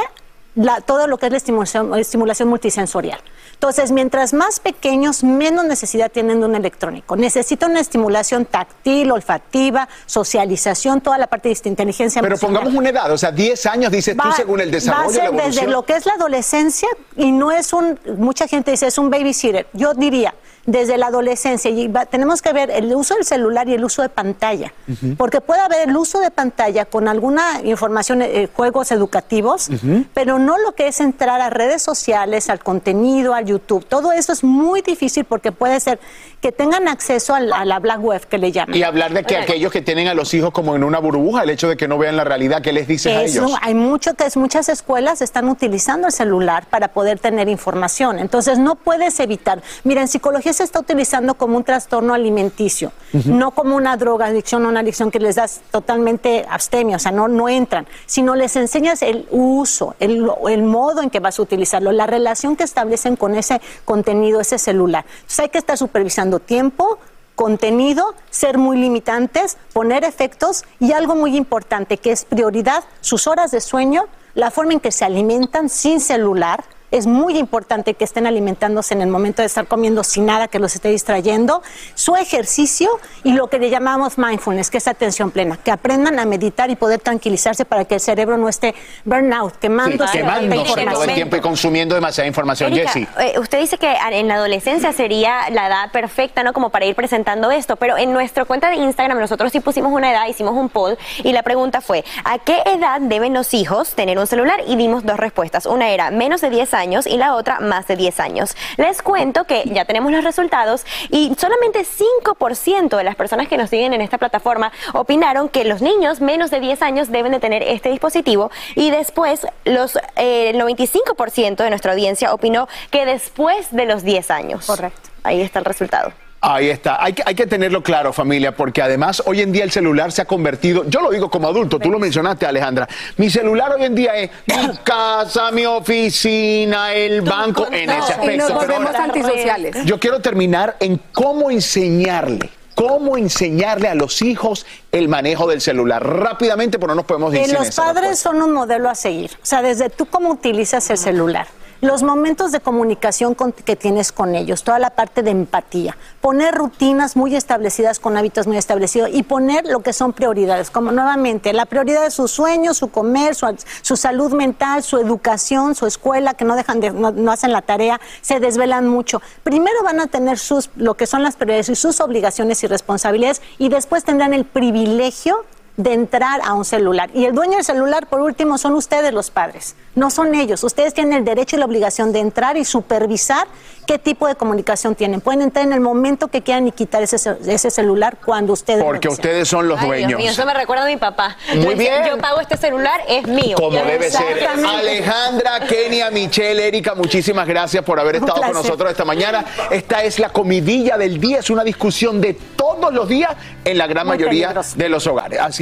la- todo lo que es la estimulación, estimulación multisensorial. Entonces, mientras más pequeños, menos necesidad tienen de un electrónico. Necesita una estimulación táctil, olfativa, socialización, toda la parte de inteligencia Pero emocional. pongamos una edad, o sea, 10 años, dices tú, según el Va a desarrollo, la ser desde lo que es la adolescencia y no es un, mucha gente dice es un babysitter. Yo diría, desde la adolescencia. Y va- tenemos que ver el uso del celular y el uso de pantalla. Porque puede haber el uso de pantalla con alguna información, eh, juegos educativos, pero no lo que es entrar a redes sociales, al contenido, al YouTube. Todo eso es muy difícil porque puede ser que tengan acceso al- a la black web que le llaman. Y hablar de que aquellos que tienen a los hijos como en una burbuja, el hecho de que no vean la realidad, ¿qué les dices a ellos? hay mucho que es, muchas escuelas están utilizando el celular para poder tener información. Entonces no puedes evitar. Mira, en psicología se está utilizando como un trastorno alimenticio, no como una droga adicción o una adicción que les das totalmente abstemio, o sea, no, no entran, sino les enseñas el uso, el, el modo en que vas a utilizarlo, la relación que establecen con ese contenido, ese celular. Entonces hay que estar supervisando tiempo, contenido, ser muy limitantes, poner efectos y algo muy importante que es prioridad, sus horas de sueño, la forma en que se alimentan sin celular. Es muy importante que estén alimentándose en el momento de estar comiendo sin nada que los esté distrayendo, su ejercicio y lo que le llamamos mindfulness, que es atención plena, que aprendan a meditar y poder tranquilizarse para que el cerebro no esté burnout, Sí, quemándose tanta quemándose todo el información. tiempo y consumiendo demasiada información. Erika, eh, usted dice que en la adolescencia sería la edad perfecta, ¿no? Como para ir presentando esto, pero en nuestra cuenta de Instagram nosotros sí pusimos una edad, hicimos un poll y la pregunta fue, ¿a qué edad deben los hijos tener un celular? Y dimos dos respuestas. Una era menos de 10 años y la otra más de 10 años. Les cuento que ya tenemos los resultados y solamente 5% de las personas que nos siguen en esta plataforma opinaron que los niños menos de 10 años deben de tener este dispositivo y después los eh, el 95% de nuestra audiencia opinó que después de los 10 años. Correcto. Ahí está el resultado. Ahí está, hay que, hay que tenerlo claro familia, porque además hoy en día el celular se ha convertido, yo lo digo como adulto, tú lo mencionaste Alejandra, mi celular hoy en día es mi casa, mi oficina, el banco, en ese y aspecto. nos Pero volvemos ahora- antisociales. Yo quiero terminar en cómo enseñarle, cómo enseñarle a los hijos el manejo del celular. Rápidamente, pero no nos podemos decir los padres son un modelo a seguir. O sea, desde tú cómo utilizas el celular, los momentos de comunicación con- que tienes con ellos, toda la parte de empatía, poner rutinas muy establecidas con hábitos muy establecidos y poner lo que son prioridades, como nuevamente la prioridad de su sueño, su comer, su, salud mental, su educación, su escuela, que no dejan de, no hacen la tarea, se desvelan mucho. Primero van a tener sus, lo que son las prioridades y sus obligaciones y responsabilidades y después tendrán el privilegio de entrar a un celular. Y el dueño del celular, por último, son ustedes los padres, no son ellos. Ustedes tienen el derecho y la obligación de entrar y supervisar qué tipo de comunicación tienen. Pueden entrar en el momento que quieran y quitar ese, ese celular cuando ustedes Porque lo ustedes son los Ay, dueños. Dios mío, eso me recuerda a mi papá. Muy Yo decía, bien. Yo pago este celular, es mío. Como debe ser. Exactamente. Alejandra, Kenia, Michelle, Erika, muchísimas gracias por haber estado con nosotros esta mañana. Esta es la comidilla del día, es una discusión de todos los días en la gran Muy mayoría peligroso. de los hogares. Así.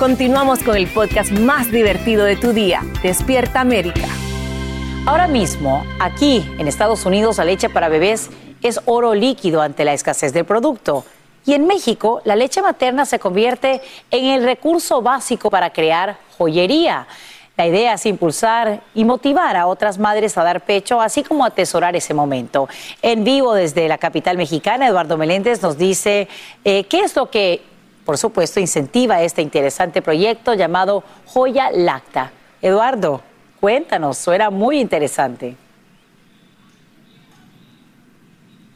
Continuamos con el podcast más divertido de tu día, Despierta América. Ahora mismo, aquí en Estados Unidos, la leche para bebés es oro líquido ante la escasez del producto. Y en México, la leche materna se convierte en el recurso básico para crear joyería. La idea es impulsar y motivar a otras madres a dar pecho, así como atesorar ese momento. En vivo desde la capital mexicana, Eduardo Meléndez nos dice eh, qué es lo que, por supuesto, incentiva este interesante proyecto llamado Joya Lacta. Eduardo, cuéntanos, suena muy interesante.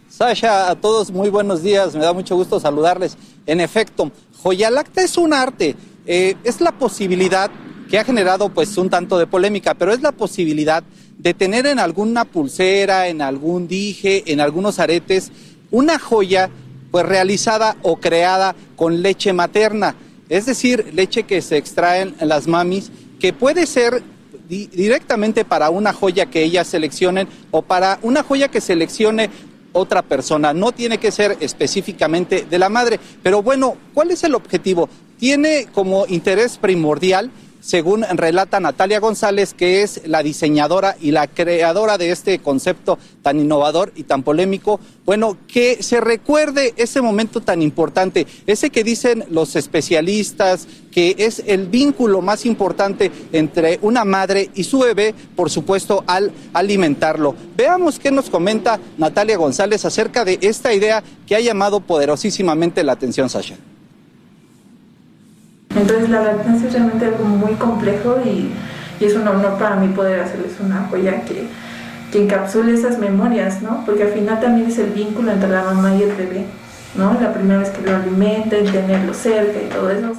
Sasha, a todos muy buenos días, me da mucho gusto saludarles. En efecto, Joyalacta es un arte, eh, es la posibilidad que ha generado pues un tanto de polémica, pero es la posibilidad de tener en alguna pulsera, en algún dije, en algunos aretes, una joya pues realizada o creada con leche materna, es decir, leche que se extraen las mamis, que puede ser di- directamente para una joya que ellas seleccionen o para una joya que seleccione otra persona. No tiene que ser específicamente de la madre. Pero bueno, ¿cuál es el objetivo? Tiene como interés primordial según relata Natalia González, que es la diseñadora y la creadora de este concepto tan innovador y tan polémico, bueno, que se recuerde ese momento tan importante, ese que dicen los especialistas, que es el vínculo más importante entre una madre y su bebé, por supuesto, al alimentarlo. Veamos qué nos comenta Natalia González acerca de esta idea que ha llamado poderosísimamente la atención, Sasha. Entonces la lactancia es realmente algo muy complejo y, y es un honor para mí poder hacerles una joya que, que encapsule esas memorias, ¿no? Porque al final también es el vínculo entre la mamá y el bebé, ¿no? La primera vez que lo alimenta, el tenerlo cerca y todo eso.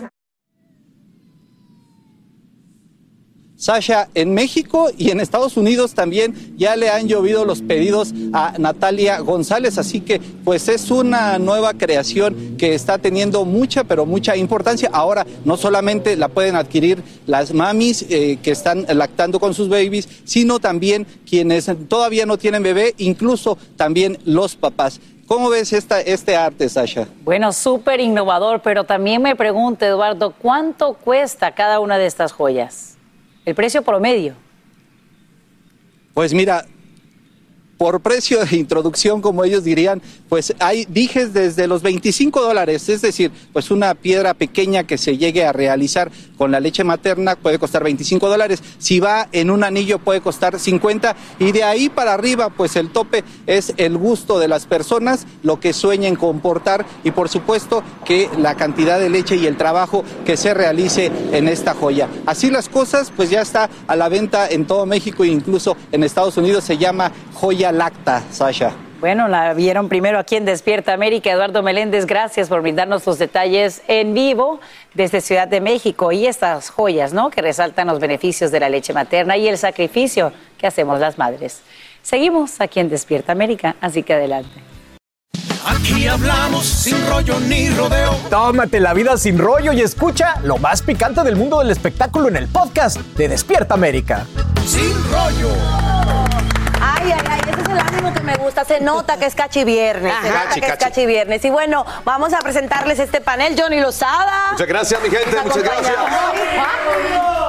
Sasha, en México y en Estados Unidos también ya le han llovido los pedidos a Natalia González, así que pues es una nueva creación que está teniendo mucha, pero mucha importancia. Ahora no solamente la pueden adquirir las mamis eh, que están lactando con sus babies, sino también quienes todavía no tienen bebé, incluso también los papás. ¿Cómo ves esta, este arte, Sasha? Bueno, súper innovador, pero también me pregunto, Eduardo, ¿cuánto cuesta cada una de estas joyas? El precio promedio. Pues mira, por precio de introducción, como ellos dirían, pues hay dijes desde los 25 dólares, es decir, pues una piedra pequeña que se llegue a realizar con la leche materna puede costar 25 dólares, si va en un anillo puede costar 50 y de ahí para arriba, pues el tope es el gusto de las personas, lo que sueñen comportar y por supuesto que la cantidad de leche y el trabajo que se realice en esta joya. Así las cosas, pues ya está a la venta en todo México e incluso en Estados Unidos se llama joya lacta, Sasha. Bueno, la vieron primero aquí en Despierta América. Eduardo Meléndez, gracias por brindarnos los detalles en vivo desde Ciudad de México y estas joyas, ¿no? Que resaltan los beneficios de la leche materna y el sacrificio que hacemos las madres. Seguimos aquí en Despierta América, así que adelante. Aquí hablamos sin rollo ni rodeo. Tómate la vida sin rollo y escucha lo más picante del mundo del espectáculo en el podcast de Despierta América. Sin rollo. Ay, ay, ay, ese es el ánimo que me gusta. Se nota que es cachi viernes. Se nota Cachi, que es cachi. cachi viernes. Y bueno, vamos a presentarles este panel. Johnny Lozada. Muchas gracias, mi gente, muchas gracias.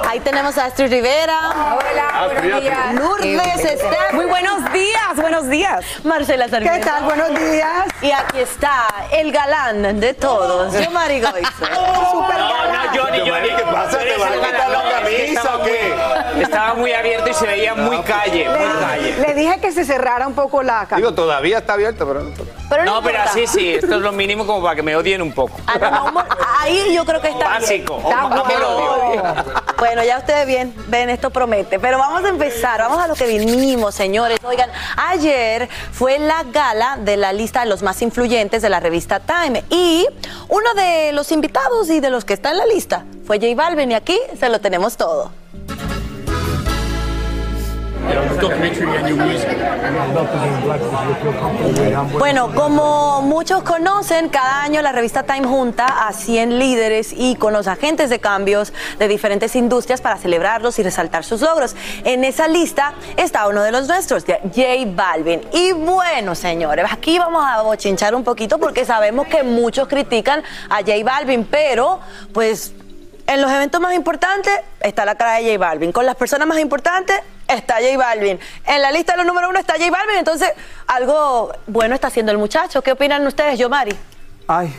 Ahí tenemos a Astrid Rivera. Hola, buenos días. Lourdes Esther. Muy buenos días, buenos días. Marcela Sarmiento. ¿Qué tal? Buenos días. Y aquí está el galán de todos, yo Mari Goizo. Super galán. Johnny, Johnny, ¿qué pasa? ¿Te vas a quitar la camisa o qué? Estaba muy abierto y se veía muy calle, muy calle. Le dije que se cerrara un poco la cámara. Digo, todavía está abierto, pero... Pero no, no pero así sí, esto es lo mínimo como para que me odien un poco. Ah, no, no, ahí yo creo que está Básico. bien. Está bueno. odio. Bueno, ya ustedes bien, ven, esto promete. Pero vamos a empezar, vamos a lo que vinimos, señores. Oigan, ayer fue la gala de la lista de los más influyentes de la revista Time. Y uno de los invitados y de los que está en la lista fue J Balvin. Y aquí se lo tenemos todo. Bueno, como muchos conocen, cada año la revista Time junta a 100 líderes y con los agentes de cambios de diferentes industrias para celebrarlos y resaltar sus logros. En esa lista está uno de los nuestros, J Balvin. Y bueno, señores, aquí vamos a bochinchar un poquito porque sabemos que muchos critican a J Balvin, pero pues en los eventos más importantes está la cara de J Balvin. Con las personas más importantes está J Balvin. En la lista de los número uno está J Balvin. Entonces, algo bueno está haciendo el muchacho. ¿Qué opinan ustedes, Yomari? Ay.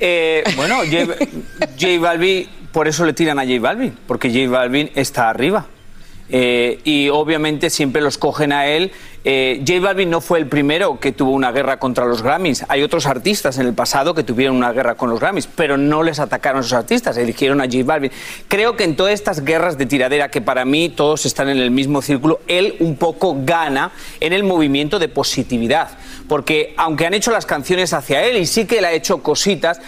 Eh, bueno, J, J Balvin, por eso le tiran a J Balvin, porque J Balvin está arriba. Eh, y obviamente siempre los cogen a él. Eh, J Balvin no fue el primero que tuvo una guerra contra los Grammys. Hay otros artistas en el pasado que tuvieron una guerra con los Grammys, pero no les atacaron a esos artistas, eligieron a J Balvin. Creo que en todas estas guerras de tiradera, que para mí todos están en el mismo círculo, él un poco gana en el movimiento de positividad. Porque aunque han hecho las canciones hacia él y sí que él ha hecho cositas,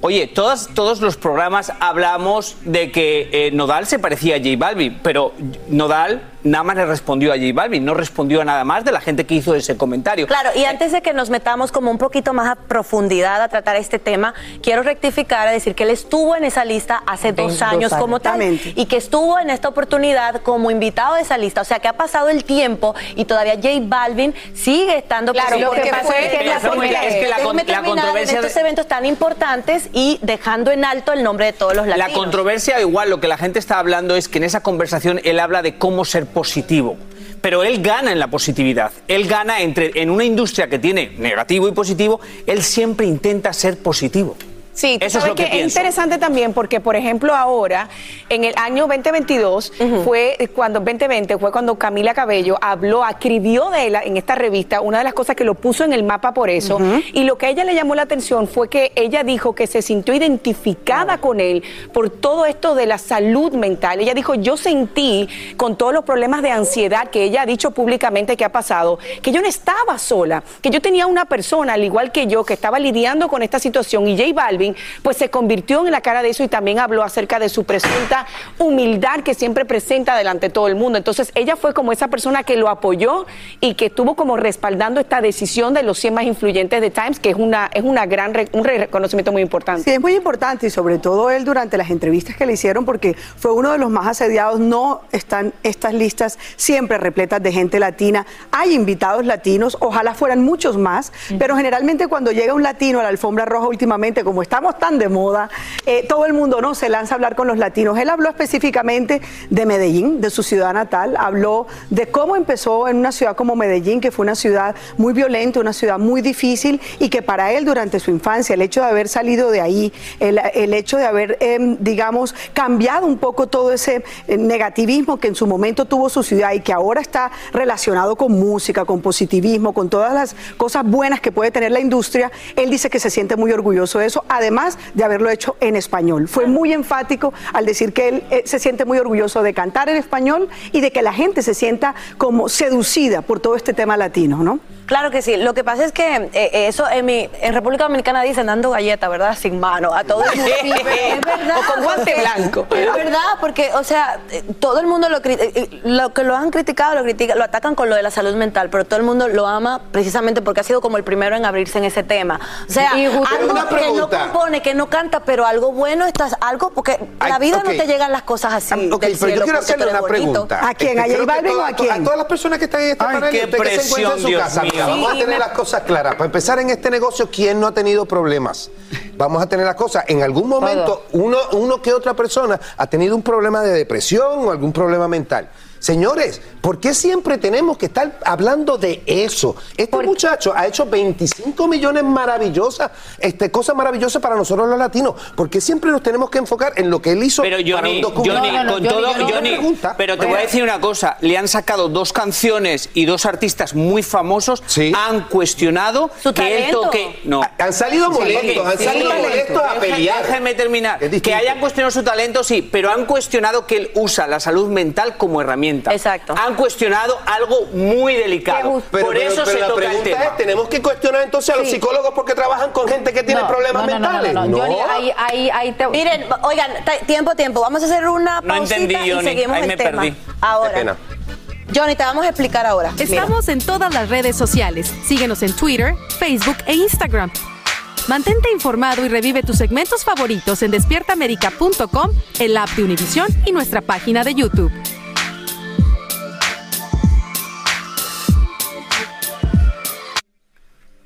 Oye, todos los programas hablamos de que eh, Nodal se parecía a J Balvin, pero Nodal nada más le respondió a J Balvin, no respondió a nada más de la gente que hizo ese comentario. Claro, y antes de que nos metamos como un poquito más a profundidad a tratar este tema, quiero rectificar a decir que él estuvo en esa lista hace dos dos años años, como tal y que estuvo en esta oportunidad como invitado de esa lista. O sea, que ha pasado el tiempo y todavía J Balvin sigue estando Claro, presente. lo que pasa fue- es que la- porque- es que la con- la controversia en de- estos eventos tan importantes y dejando en alto el nombre de todos los La latinos. controversia, igual, lo que la gente está hablando es que en esa conversación él habla de cómo ser positivo. Pero él gana en la positividad. Él gana entre, en una industria que tiene negativo y positivo, él siempre intenta ser positivo. Sí, Eso es lo que que es interesante también porque, por ejemplo, ahora, en el año 2022, fue cuando, 2020, fue cuando Camila Cabello habló, escribió de él en esta revista, una de las cosas que lo puso en el mapa por eso, y lo que a ella le llamó la atención fue que ella dijo que se sintió identificada con él por todo esto de la salud mental. Ella dijo, yo sentí con todos los problemas de ansiedad que ella ha dicho públicamente que ha pasado, que yo no estaba sola, que yo tenía una persona, al igual que yo, que estaba lidiando con esta situación y J Balvin, pues se convirtió en la cara de eso y también habló acerca de su presunta humildad que siempre presenta delante de todo el mundo. Entonces ella fue como esa persona que lo apoyó y que estuvo como respaldando esta decisión de los 100 más influyentes de Times, que es una, es una gran, un reconocimiento muy importante. Sí, es muy importante y sobre todo él durante las entrevistas que le hicieron porque fue uno de los más asediados. No están estas listas siempre repletas de gente latina. Hay invitados latinos, ojalá fueran muchos más, pero generalmente cuando llega un latino a la alfombra roja últimamente, como estamos tan de moda, eh, todo el mundo no se lanza a hablar con los latinos. Él habló específicamente de Medellín, de su ciudad natal, habló de cómo empezó en una ciudad como Medellín, que fue una ciudad muy violenta, una ciudad muy difícil y que para él durante su infancia, el hecho de haber salido de ahí, el, hecho de haber, em, digamos, cambiado un poco todo ese eh, negativismo que en su momento tuvo su ciudad y que ahora está relacionado con música, con positivismo, con todas las cosas buenas que puede tener la industria, él dice que se siente muy orgulloso de eso, además de haberlo hecho en español. Fue muy enfático al decir que él eh, se siente muy orgulloso de cantar en español y de que la gente se sienta como seducida por todo este tema latino, ¿no? Claro que sí. Lo que pasa es que eh, eh, eso en, mi, en República Dominicana dicen dando galleta, ¿verdad? Sin mano. A todo el mundo. Sí, pero es verdad. O con guante porque- blanco. Es verdad, porque, o sea, eh, todo el mundo lo, lo que lo han criticado, lo critica, lo atacan con lo de la salud mental, pero todo el mundo lo ama precisamente porque ha sido como el primero en abrirse en ese tema. O sea, Y justo- algo Una que no compone, que no canta, pero algo bueno estás, algo, porque la Ay, vida ok. no te llegan las cosas así. Ok, del pero yo quiero hacerle una bonito. pregunta. ¿A quién? Este, ¿A J Balvin o a quién? A todas las personas que están en este Ay, panel, qué usted que se encuentra en presión, su Dios casa. mío. Vamos a tener me- las cosas claras. Para empezar en este negocio, ¿quién no ha tenido problemas? Vamos a tener las cosas. En algún momento, uno, uno que otra persona ha tenido un problema de depresión o algún problema mental. Señores, ¿por qué siempre tenemos que estar hablando de eso? Este muchacho ha hecho 25 millones maravillosas, este, cosas maravillosas para nosotros los latinos. ¿Por qué siempre nos tenemos que enfocar en lo que él hizo Pero para Johnny, un documental? Johnny, con todo, Johnny, pero te voy a decir una cosa, le han sacado dos canciones y dos artistas muy famosos, han cuestionado Su que él talento. toque, no, Han salido molestos, han salido molestos a pelear. Déjame terminar. Que hayan cuestionado su talento, sí, pero han cuestionado que él usa la salud mental como herramienta. Exacto. Han cuestionado algo muy delicado. Pero, Por pero- eso pero se la toca el pregunta tema. es, ¿tenemos que cuestionar entonces a los Sí. psicólogos porque trabajan con gente que tiene No, problemas no, no, no, mentales? no, no, Johnny, ahí- ahí, ahí te... Miren, oigan, tiempo, tiempo. Vamos a hacer una No pausita entendí, y Johnny. seguimos Ahí el me tema. perdí. Ahora. Qué pena. Johnny, te vamos a explicar ahora. Mira. Estamos en todas las redes sociales. Síguenos en Twitter, Facebook e Instagram. Mantente informado y revive tus segmentos favoritos en despiertamerica.com, el app de Univision y nuestra página de YouTube.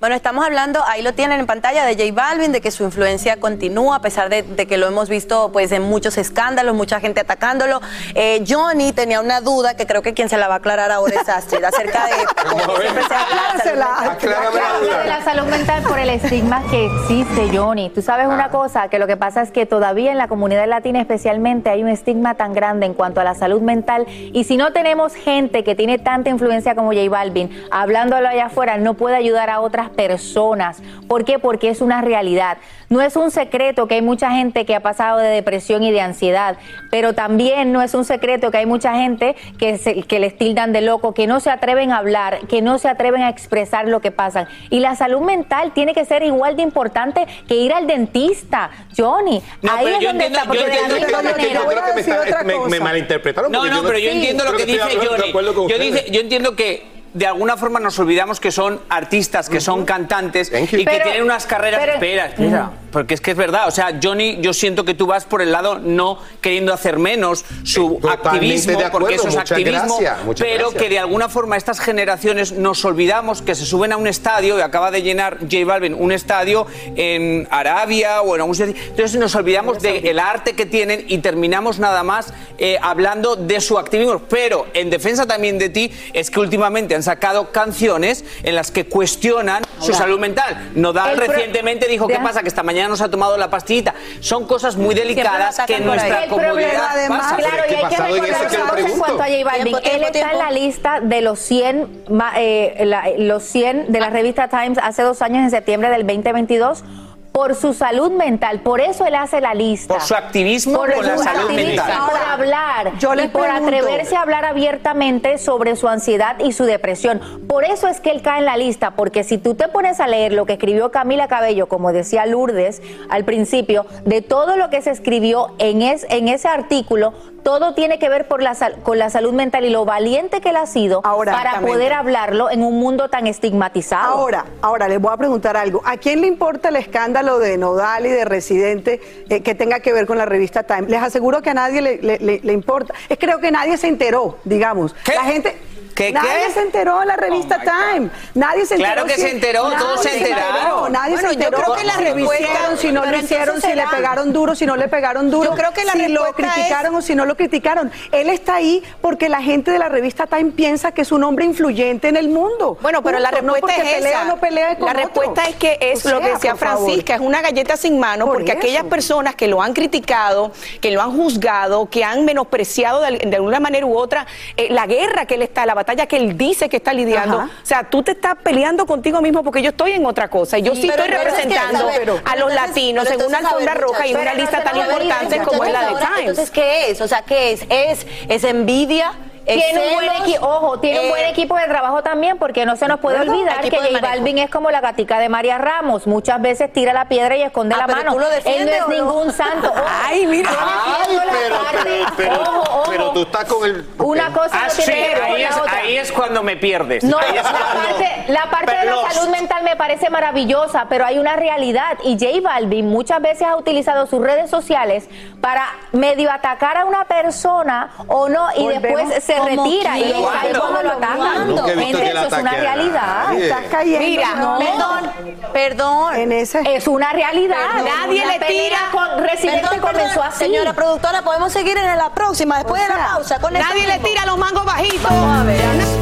Bueno, estamos hablando, ahí lo tienen en pantalla, de J Balvin, de que su influencia continúa, a pesar de, de que lo hemos visto pues en muchos escándalos, mucha gente atacándolo. Eh, Johnny tenía una duda que creo que quien se la va a aclarar ahora es Astrid, acerca de cómo siempre se habla de la salud mental. Habla de la salud mental por el estigma que existe, Johnny. Tú sabes una cosa, que lo que pasa es que todavía en la comunidad latina especialmente hay un estigma tan grande en cuanto a la salud mental y si no tenemos gente que tiene tanta influencia como J Balvin, hablándolo allá afuera, no puede ayudar a otras personas. ¿Por qué? Porque es una realidad. No es un secreto que hay mucha gente que ha pasado de depresión y de ansiedad, pero también no es un secreto que hay mucha gente que, se- que les tildan de loco, que no se atreven a hablar, que no se atreven a expresar lo que pasan. Y la salud mental tiene que ser igual de importante que ir al dentista. Johnny, No, ahí es yo donde entiendo- está, porque yo de la entiendo misma que- que manera- yo creo que me está- me- me malinterpretaron, No, no, yo no- pero yo Sí, entiendo lo que dice Johnny. acuerdo con Yo, dice- yo entiendo que de alguna forma nos olvidamos que son artistas, que son cantantes y que Pero- tienen unas carreras. pero- espera, espera. Porque es que es verdad. O sea, Johnny, yo siento que tú vas por el lado no queriendo hacer menos su Totalmente activismo, de acuerdo, porque eso es activismo, gracias, pero gracias. que de alguna forma estas generaciones nos olvidamos que se suben a un estadio y acaba de llenar J Balvin un estadio en Arabia o en algún sitio. Entonces nos olvidamos del arte que tienen y terminamos nada más eh, hablando de su activismo. Pero en defensa también de ti es que últimamente han sacado canciones en las que cuestionan su salud mental. Nodal el recientemente dijo, ¿qué pasa? Que esta mañana nos ha tomado la pastillita. Son cosas muy delicadas que en nuestra El problema, comunidad además, claro, y hay que recordar en cuanto a J Balvin. Tiempo, Él tiempo, está en la lista de los 100, ma- eh, la- los 100 de la revista Times hace dos años, en septiembre del 2022, por su salud mental. Por eso él hace la lista. Por su activismo Por con la su salud activismo, mental. Por hablar yo les y por pregunto- atreverse a hablar abiertamente sobre su ansiedad y su depresión. Por eso es que él cae en la lista, porque si tú te pones a leer lo que escribió Camila Cabello, como decía Lourdes al principio, de todo lo que se escribió en, es- en ese artículo, todo tiene que ver por la sal- con la salud mental y lo valiente que él ha sido para poder hablarlo en un mundo tan estigmatizado. Ahora, ahora les voy a preguntar algo. ¿A quién le importa el escándalo de Nodal y de Residente eh, que tenga que ver con la revista Time? Les aseguro que a nadie le, le- le- le importa. Es creo que nadie se enteró, digamos. La gente. ¿Qué, nadie qué? se enteró en la revista Time. Nadie se enteró. Claro que si- se enteró, nadie todos se enteraron. Nadie Bueno, se yo enteró creo que la hicieron, si no lo hicieron, si le pegaron duro, si no le pegaron duro. Yo creo que la si lo criticaron o si no lo criticaron. Él está ahí porque la gente de la revista Time piensa que es un hombre influyente en el mundo. Bueno, pero la Punto. No respuesta porque es pelea esa. o no pelea con la otro. respuesta es que es O lo que decía favor. Francisca, es una galleta sin mano, Por porque eso. aquellas personas que lo han criticado, que lo han juzgado, que han menospreciado de, de alguna manera u otra eh, la guerra que él está, la batalla que él dice que está lidiando. Ajá. O sea, tú te estás peleando contigo mismo porque yo estoy en otra cosa. Y yo sí, pero- estoy pero es que, representando a los entonces- latinos en una alfombra roja y en una lista tan importante como es la de Times. Entonces, ¿qué es? O sea, ¿qué es? ¿Es, es envidia? ¿Es Tiene un buen equipo, ojo, tiene un Eh, buen equipo de trabajo también, porque no se nos puede olvidar que J. Balvin es como la gatica de María Ramos, muchas veces tira la piedra y esconde Ah, la pero mano. tú lo Él no defiendes es no? ningún santo. Ojo, Ay, mira. yo Ay, pero, pero, pero, ojo, ojo. pero tú estás con el... Una cosa Ah, no sí, tiene que ver con ahí la es, otra. ahí es cuando me pierdes. No, Ahí la es parte, la parte de la salud mental me parece maravillosa, pero hay una realidad y J Balvin muchas veces ha utilizado sus redes sociales para medio atacar a una persona o no y Volvemos. después se ¿Cómo retira y ahí cuando lo atacan. Eso es una realidad. Estás cayendo. Mira, no. Perdón, perdón. En ese. Es una realidad. Nadie le tira. Con Residente Perdón, comenzó perdón. así. Señora productora, podemos seguir en la próxima, después O de la pausa. Con eso Nadie le tira los mangos bajitos. Vamos a ver.